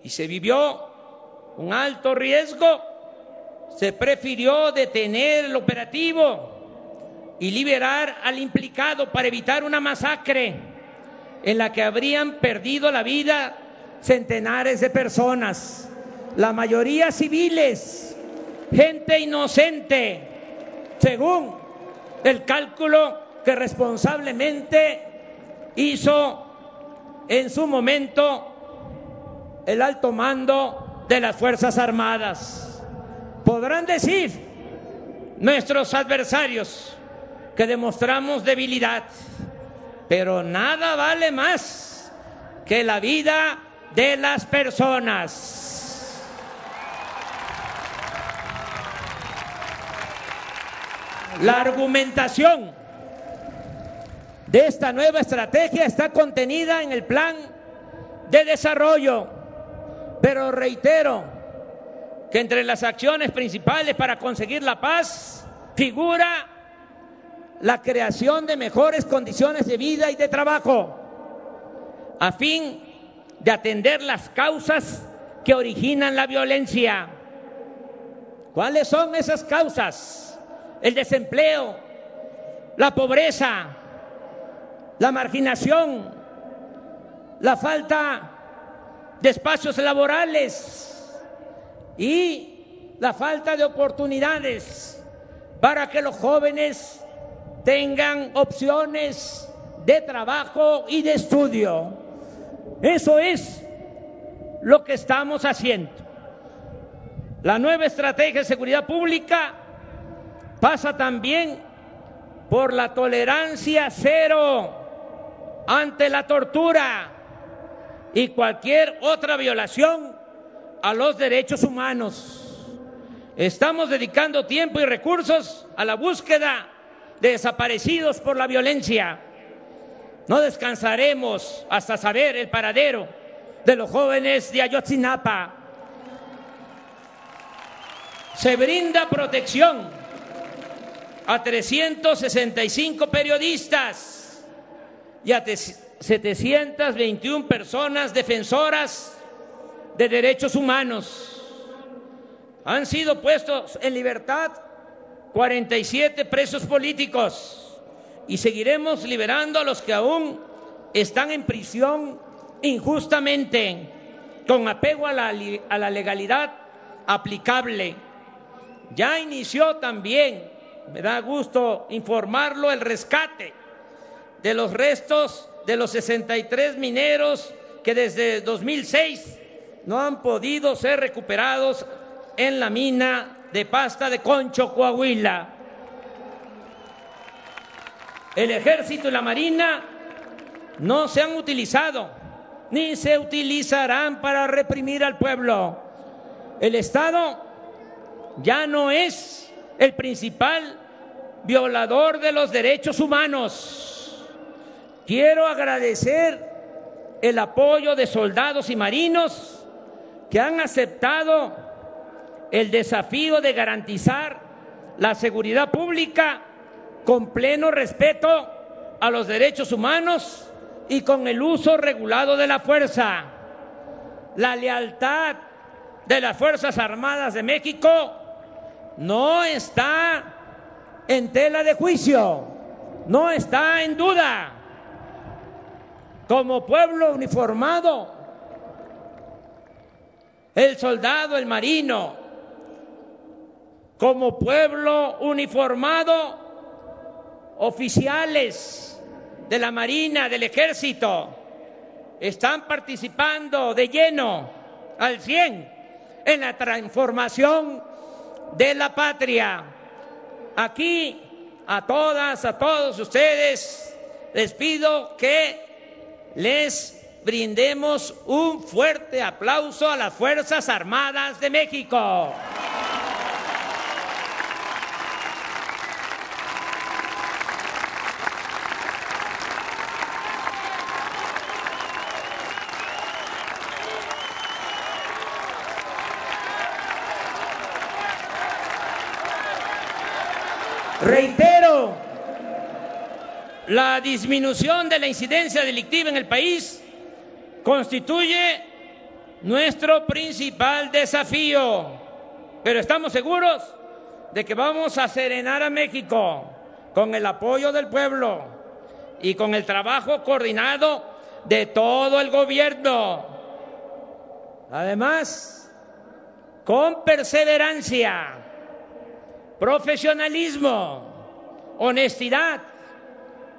y se vivió un alto riesgo, se prefirió detener el operativo y liberar al implicado para evitar una masacre en la que habrían perdido la vida centenares de personas, la mayoría civiles, gente inocente, según el cálculo que responsablemente hizo en su momento el alto mando de las Fuerzas Armadas. Podrán decir nuestros adversarios que demostramos debilidad, pero nada vale más que la vida de las personas. La argumentación de esta nueva estrategia está contenida en el plan de desarrollo, pero reitero que entre las acciones principales para conseguir la paz figura la creación de mejores condiciones de vida y de trabajo, a fin de atender las causas que originan la violencia. ¿Cuáles son esas causas? El desempleo, la pobreza, la marginación, la falta de espacios laborales y la falta de oportunidades para que los jóvenes tengan opciones de trabajo y de estudio. Eso es lo que estamos haciendo. La nueva estrategia de seguridad pública pasa también por la tolerancia cero ante la tortura, y cualquier otra violación a los derechos humanos. Estamos dedicando tiempo y recursos a la búsqueda desaparecidos por la violencia. No descansaremos hasta saber el paradero de los jóvenes de Ayotzinapa. Se brinda protección a 365 periodistas y a 721 personas defensoras de derechos humanos. Han sido puestos en libertad 47 presos políticos y seguiremos liberando a los que aún están en prisión injustamente, con apego a la, legalidad aplicable. Ya inició también, me da gusto informarlo, el rescate de los restos de los 63 mineros que desde 2006 no han podido ser recuperados en la mina de pasta de Concho, Coahuila. El ejército y la marina no se han utilizado ni se utilizarán para reprimir al pueblo. El Estado ya no es el principal violador de los derechos humanos. Quiero agradecer el apoyo de soldados y marinos que han aceptado el desafío de garantizar la seguridad pública con pleno respeto a los derechos humanos y con el uso regulado de la fuerza. La lealtad de las Fuerzas Armadas de México no está en tela de juicio, no está en duda. Como pueblo uniformado, el soldado, el marino, como pueblo uniformado, oficiales de la Marina, del Ejército, están participando de lleno, al 100, en la transformación de la patria. Aquí, a todas, a todos ustedes, les pido que les brindemos un fuerte aplauso a las Fuerzas Armadas de México. Reitero, la disminución de la incidencia delictiva en el país constituye nuestro principal desafío, pero estamos seguros de que vamos a serenar a México con el apoyo del pueblo y con el trabajo coordinado de todo el gobierno. Además, con perseverancia profesionalismo, honestidad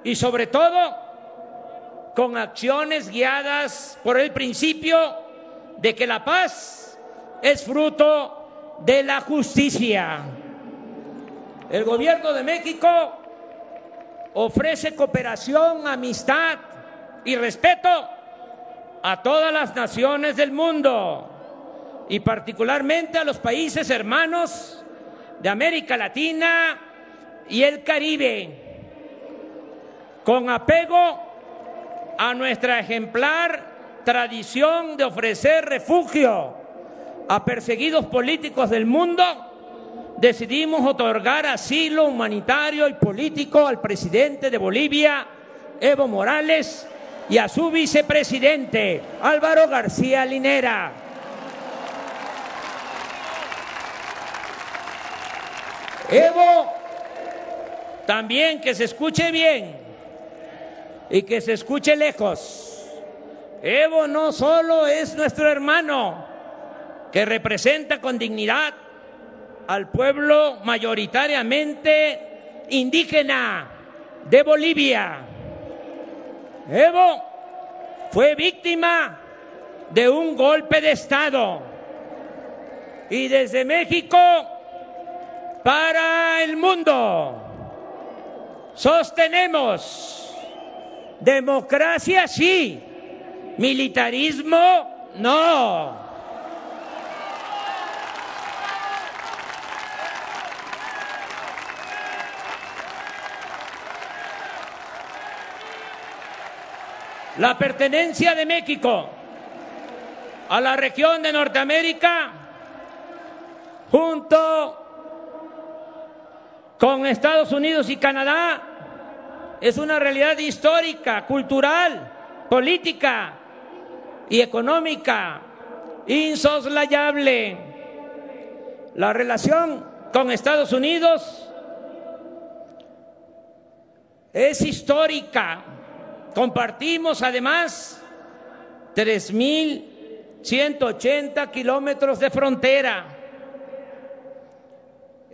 y sobre todo con acciones guiadas por el principio de que la paz es fruto de la justicia. El gobierno de México ofrece cooperación, amistad y respeto a todas las naciones del mundo y particularmente a los países hermanos de América Latina y el Caribe, con apego a nuestra ejemplar tradición de ofrecer refugio a perseguidos políticos del mundo, decidimos otorgar asilo humanitario y político al presidente de Bolivia, Evo Morales, y a su vicepresidente, Álvaro García Linera. Evo, también que se escuche bien y que se escuche lejos. Evo no solo es nuestro hermano, que representa con dignidad al pueblo mayoritariamente indígena de Bolivia. Evo fue víctima de un golpe de Estado y desde México para el mundo. Sostenemos democracia sí, Militarismo, no. La pertenencia de México a la región de Norteamérica junto con Estados Unidos y Canadá es una realidad histórica, cultural, política y económica insoslayable. La relación con Estados Unidos es histórica. Compartimos además 3.180 kilómetros de frontera.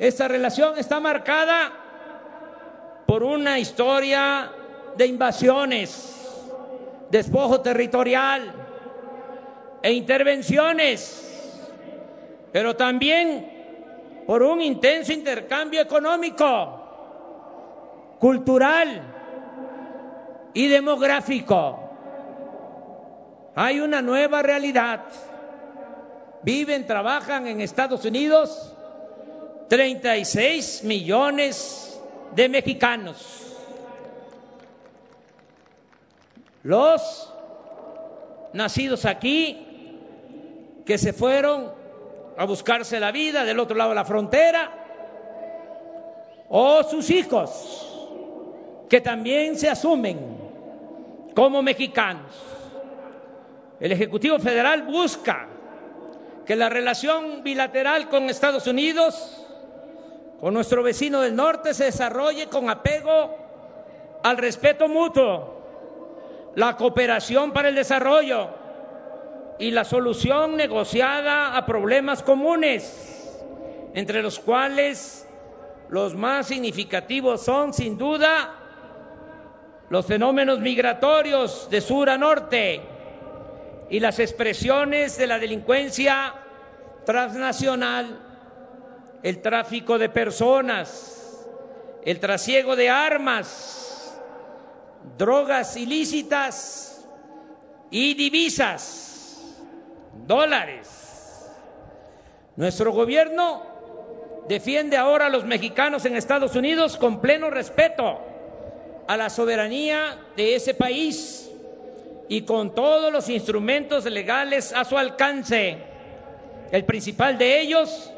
Esta relación está marcada por una historia de invasiones, despojo territorial e intervenciones, pero también por un intenso intercambio económico, cultural y demográfico. Hay una nueva realidad. Viven, trabajan en Estados Unidos 36 millones de mexicanos. Los nacidos aquí que se fueron a buscarse la vida del otro lado de la frontera o sus hijos que también se asumen como mexicanos. El Ejecutivo Federal busca que la relación bilateral con Estados Unidos con nuestro vecino del norte se desarrolle con apego al respeto mutuo, la cooperación para el desarrollo y la solución negociada a problemas comunes, entre los cuales los más significativos son, sin duda, los fenómenos migratorios de sur a norte y las expresiones de la delincuencia transnacional el tráfico de personas, el trasiego de armas, drogas ilícitas y divisas, dólares. Nuestro gobierno defiende ahora a los mexicanos en Estados Unidos con pleno respeto a la soberanía de ese país y con todos los instrumentos legales a su alcance. El principal de ellos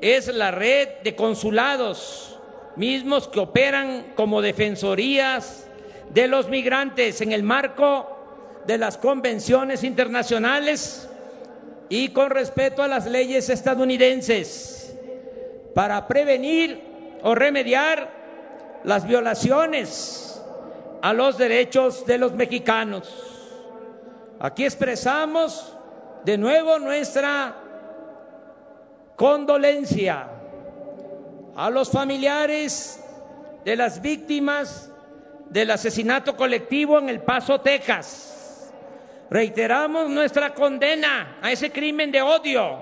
es la red de consulados mismos que operan como defensorías de los migrantes en el marco de las convenciones internacionales y con respeto a las leyes estadounidenses para prevenir o remediar las violaciones a los derechos de los mexicanos. Aquí expresamos de nuevo nuestra condolencia a los familiares de las víctimas del asesinato colectivo en El Paso, Texas. Reiteramos nuestra condena a ese crimen de odio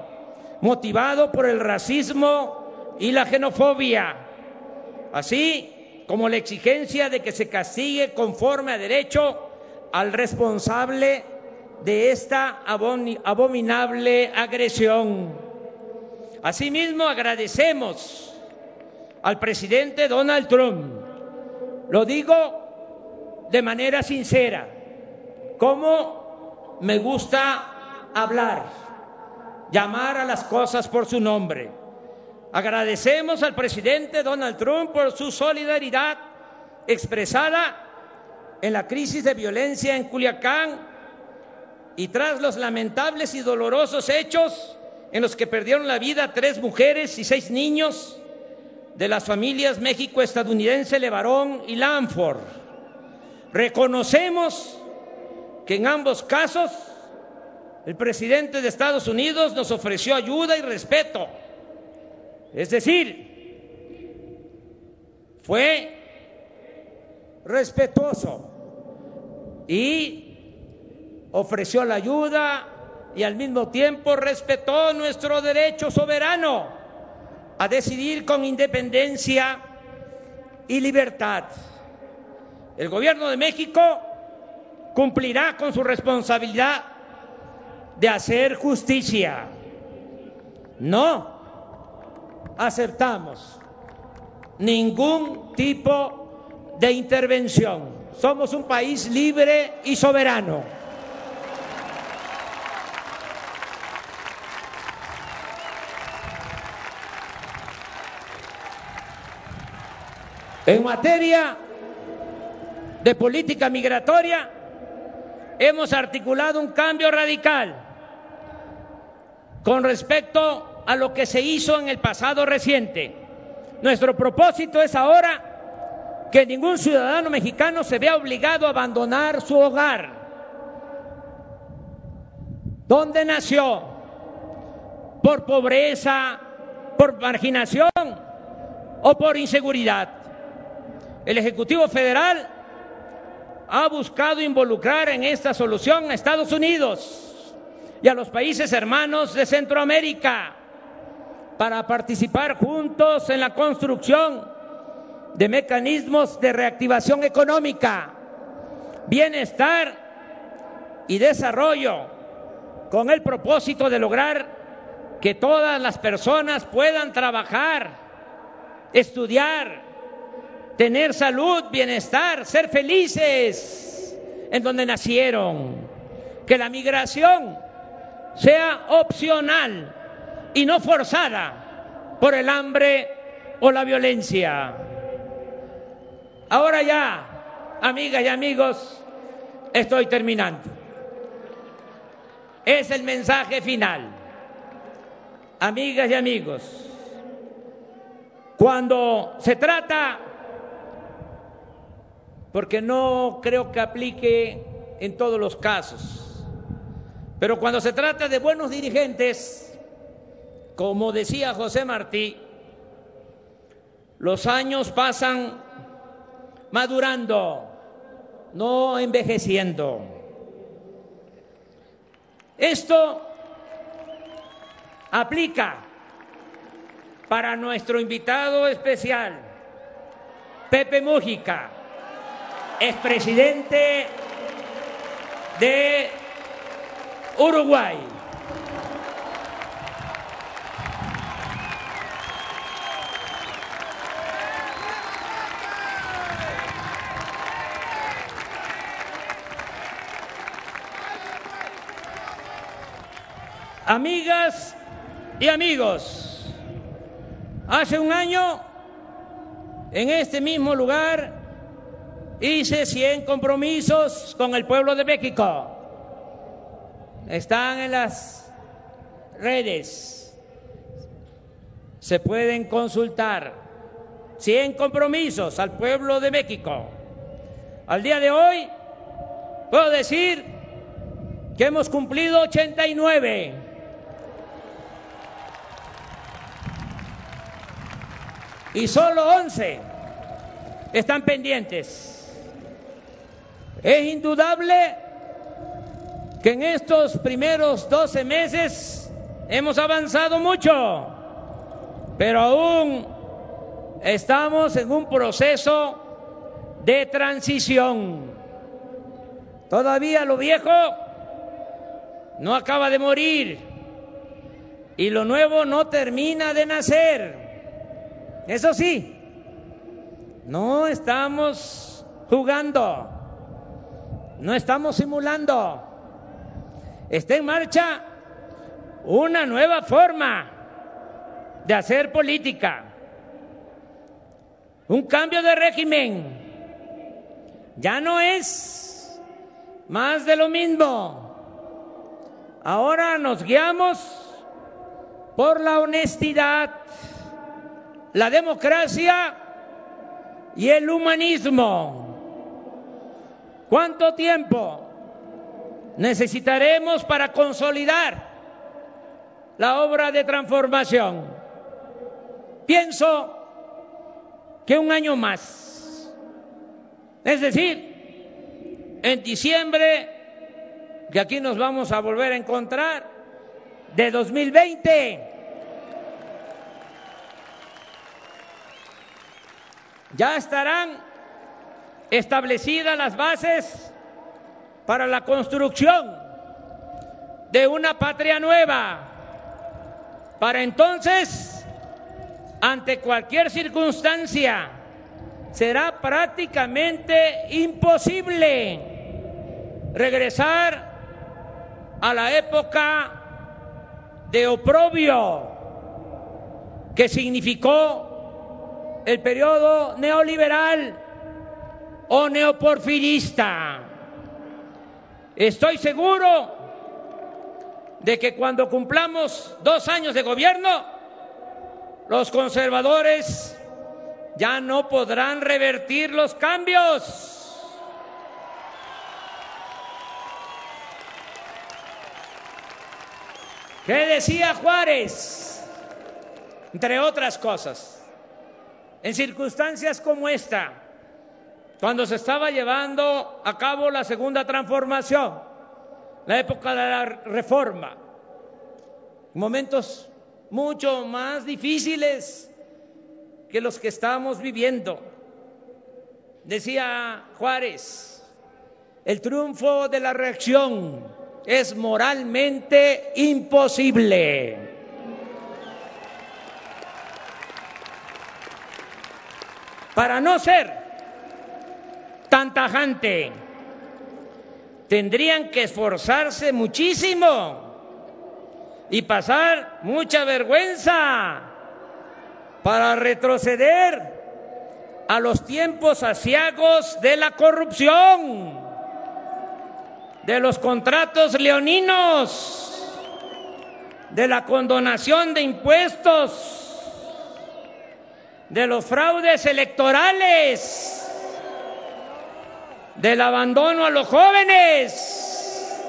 motivado por el racismo y la xenofobia, así como la exigencia de que se castigue conforme a derecho al responsable de esta abominable agresión. Asimismo, agradecemos al presidente Donald Trump, lo digo de manera sincera, como me gusta hablar, llamar a las cosas por su nombre. Agradecemos al presidente Donald Trump por su solidaridad expresada en la crisis de violencia en Culiacán y tras los lamentables y dolorosos hechos en los que perdieron la vida tres mujeres y seis niños de las familias México-estadounidense Levarón y Lanford. Reconocemos que en ambos casos el presidente de Estados Unidos nos ofreció ayuda y respeto. Es decir, fue respetuoso y ofreció la ayuda y al mismo tiempo respetó nuestro derecho soberano a decidir con independencia y libertad. El gobierno de México cumplirá con su responsabilidad de hacer justicia. No aceptamos ningún tipo de intervención. Somos un país libre y soberano. En materia de política migratoria, hemos articulado un cambio radical con respecto a lo que se hizo en el pasado reciente. Nuestro propósito es ahora que ningún ciudadano mexicano se vea obligado a abandonar su hogar, donde nació, por pobreza, por marginación o por inseguridad. El Ejecutivo Federal ha buscado involucrar en esta solución a Estados Unidos y a los países hermanos de Centroamérica para participar juntos en la construcción de mecanismos de reactivación económica, bienestar y desarrollo, con el propósito de lograr que todas las personas puedan trabajar, estudiar, tener salud, bienestar, ser felices en donde nacieron, que la migración sea opcional y no forzada por el hambre o la violencia. Ahora ya, amigas y amigos, estoy terminando. Es el mensaje final. Amigas y amigos, cuando se trata porque no creo que aplique en todos los casos. Pero cuando se trata de buenos dirigentes, como decía José Martí, los años pasan madurando, no envejeciendo. Esto aplica para nuestro invitado especial, Pepe Mújica expresidente de Uruguay. Amigas y amigos, hace un año, en este mismo lugar, Hice 100 compromisos con el pueblo de México. Están en las redes. Se pueden consultar. 100 compromisos al pueblo de México. Al día de hoy puedo decir que hemos cumplido 89. Y solo 11 están pendientes. Es indudable que en estos primeros 12 meses hemos avanzado mucho, pero aún estamos en un proceso de transición. Todavía lo viejo no acaba de morir y lo nuevo no termina de nacer. Eso sí, no estamos jugando no estamos simulando. Está en marcha una nueva forma de hacer política, un cambio de régimen. Ya no es más de lo mismo. Ahora nos guiamos por la honestidad, la democracia y el humanismo. ¿Cuánto tiempo necesitaremos para consolidar la obra de transformación? Pienso que un año más. Es decir, en diciembre, que aquí nos vamos a volver a encontrar, de 2020. Ya estarán establecidas las bases para la construcción de una patria nueva. Para entonces, ante cualquier circunstancia, será prácticamente imposible regresar a la época de oprobio que significó el periodo neoliberal o neoporfirista. Estoy seguro de que cuando cumplamos dos años de gobierno, los conservadores ya no podrán revertir los cambios. ¿Qué decía Juárez? Entre otras cosas, en circunstancias como esta, cuando se estaba llevando a cabo la segunda transformación, la época de la reforma, momentos mucho más difíciles que los que estamos viviendo. Decía Juárez, el triunfo de la reacción es moralmente imposible. Para no ser tan tajante, tendrían que esforzarse muchísimo y pasar mucha vergüenza para retroceder a los tiempos asiagos de la corrupción de los contratos leoninos, de la condonación de impuestos, de los fraudes electorales, del abandono a los jóvenes,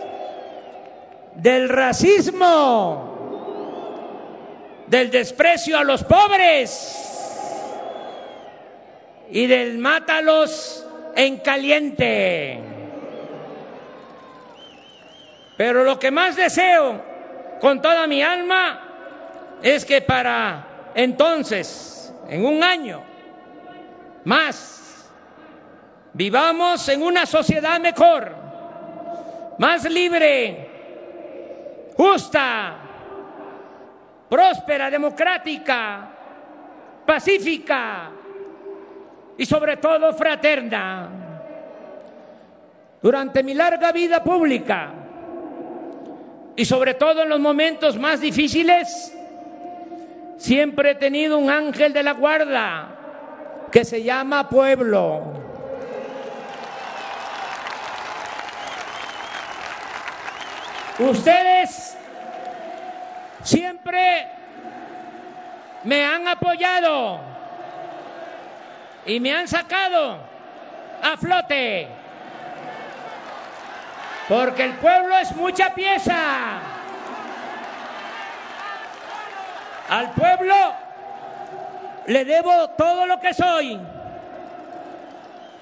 del racismo, del desprecio a los pobres y del mátalos en caliente. Pero lo que más deseo con toda mi alma es que para entonces, en un año más, vivamos en una sociedad mejor, más libre, justa, próspera, democrática, pacífica y sobre todo fraterna. Durante mi larga vida pública, y sobre todo en los momentos más difíciles, siempre he tenido un ángel de la guarda que se llama pueblo. Ustedes siempre me han apoyado y me han sacado a flote. Porque el pueblo es mucha pieza. Al pueblo le debo todo lo que soy.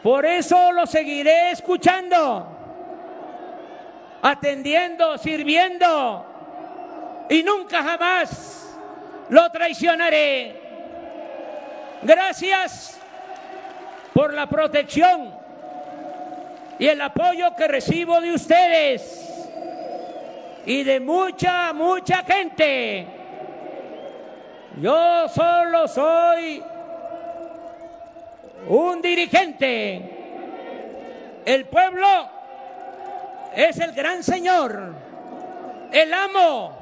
Por eso lo seguiré escuchando, atendiendo, sirviendo y nunca jamás lo traicionaré. Gracias por la protección y el apoyo que recibo de ustedes y de mucha, mucha gente. Yo solo soy un dirigente. El pueblo es el gran señor, el amo,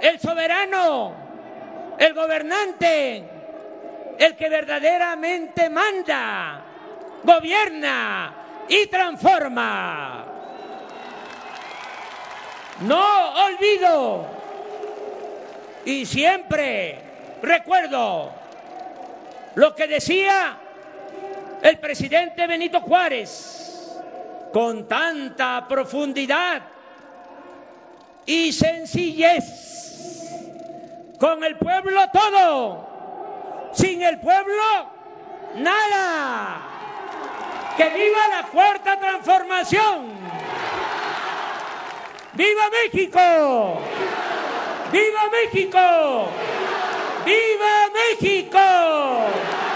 el soberano, el gobernante, el que verdaderamente manda, gobierna, y transforma. No olvido y siempre recuerdo lo que decía el presidente Benito Juárez con tanta profundidad y sencillez. Con el pueblo todo, sin el pueblo nada. ¡Que viva la cuarta transformación! ¡Viva México! ¡Viva México! ¡Viva México!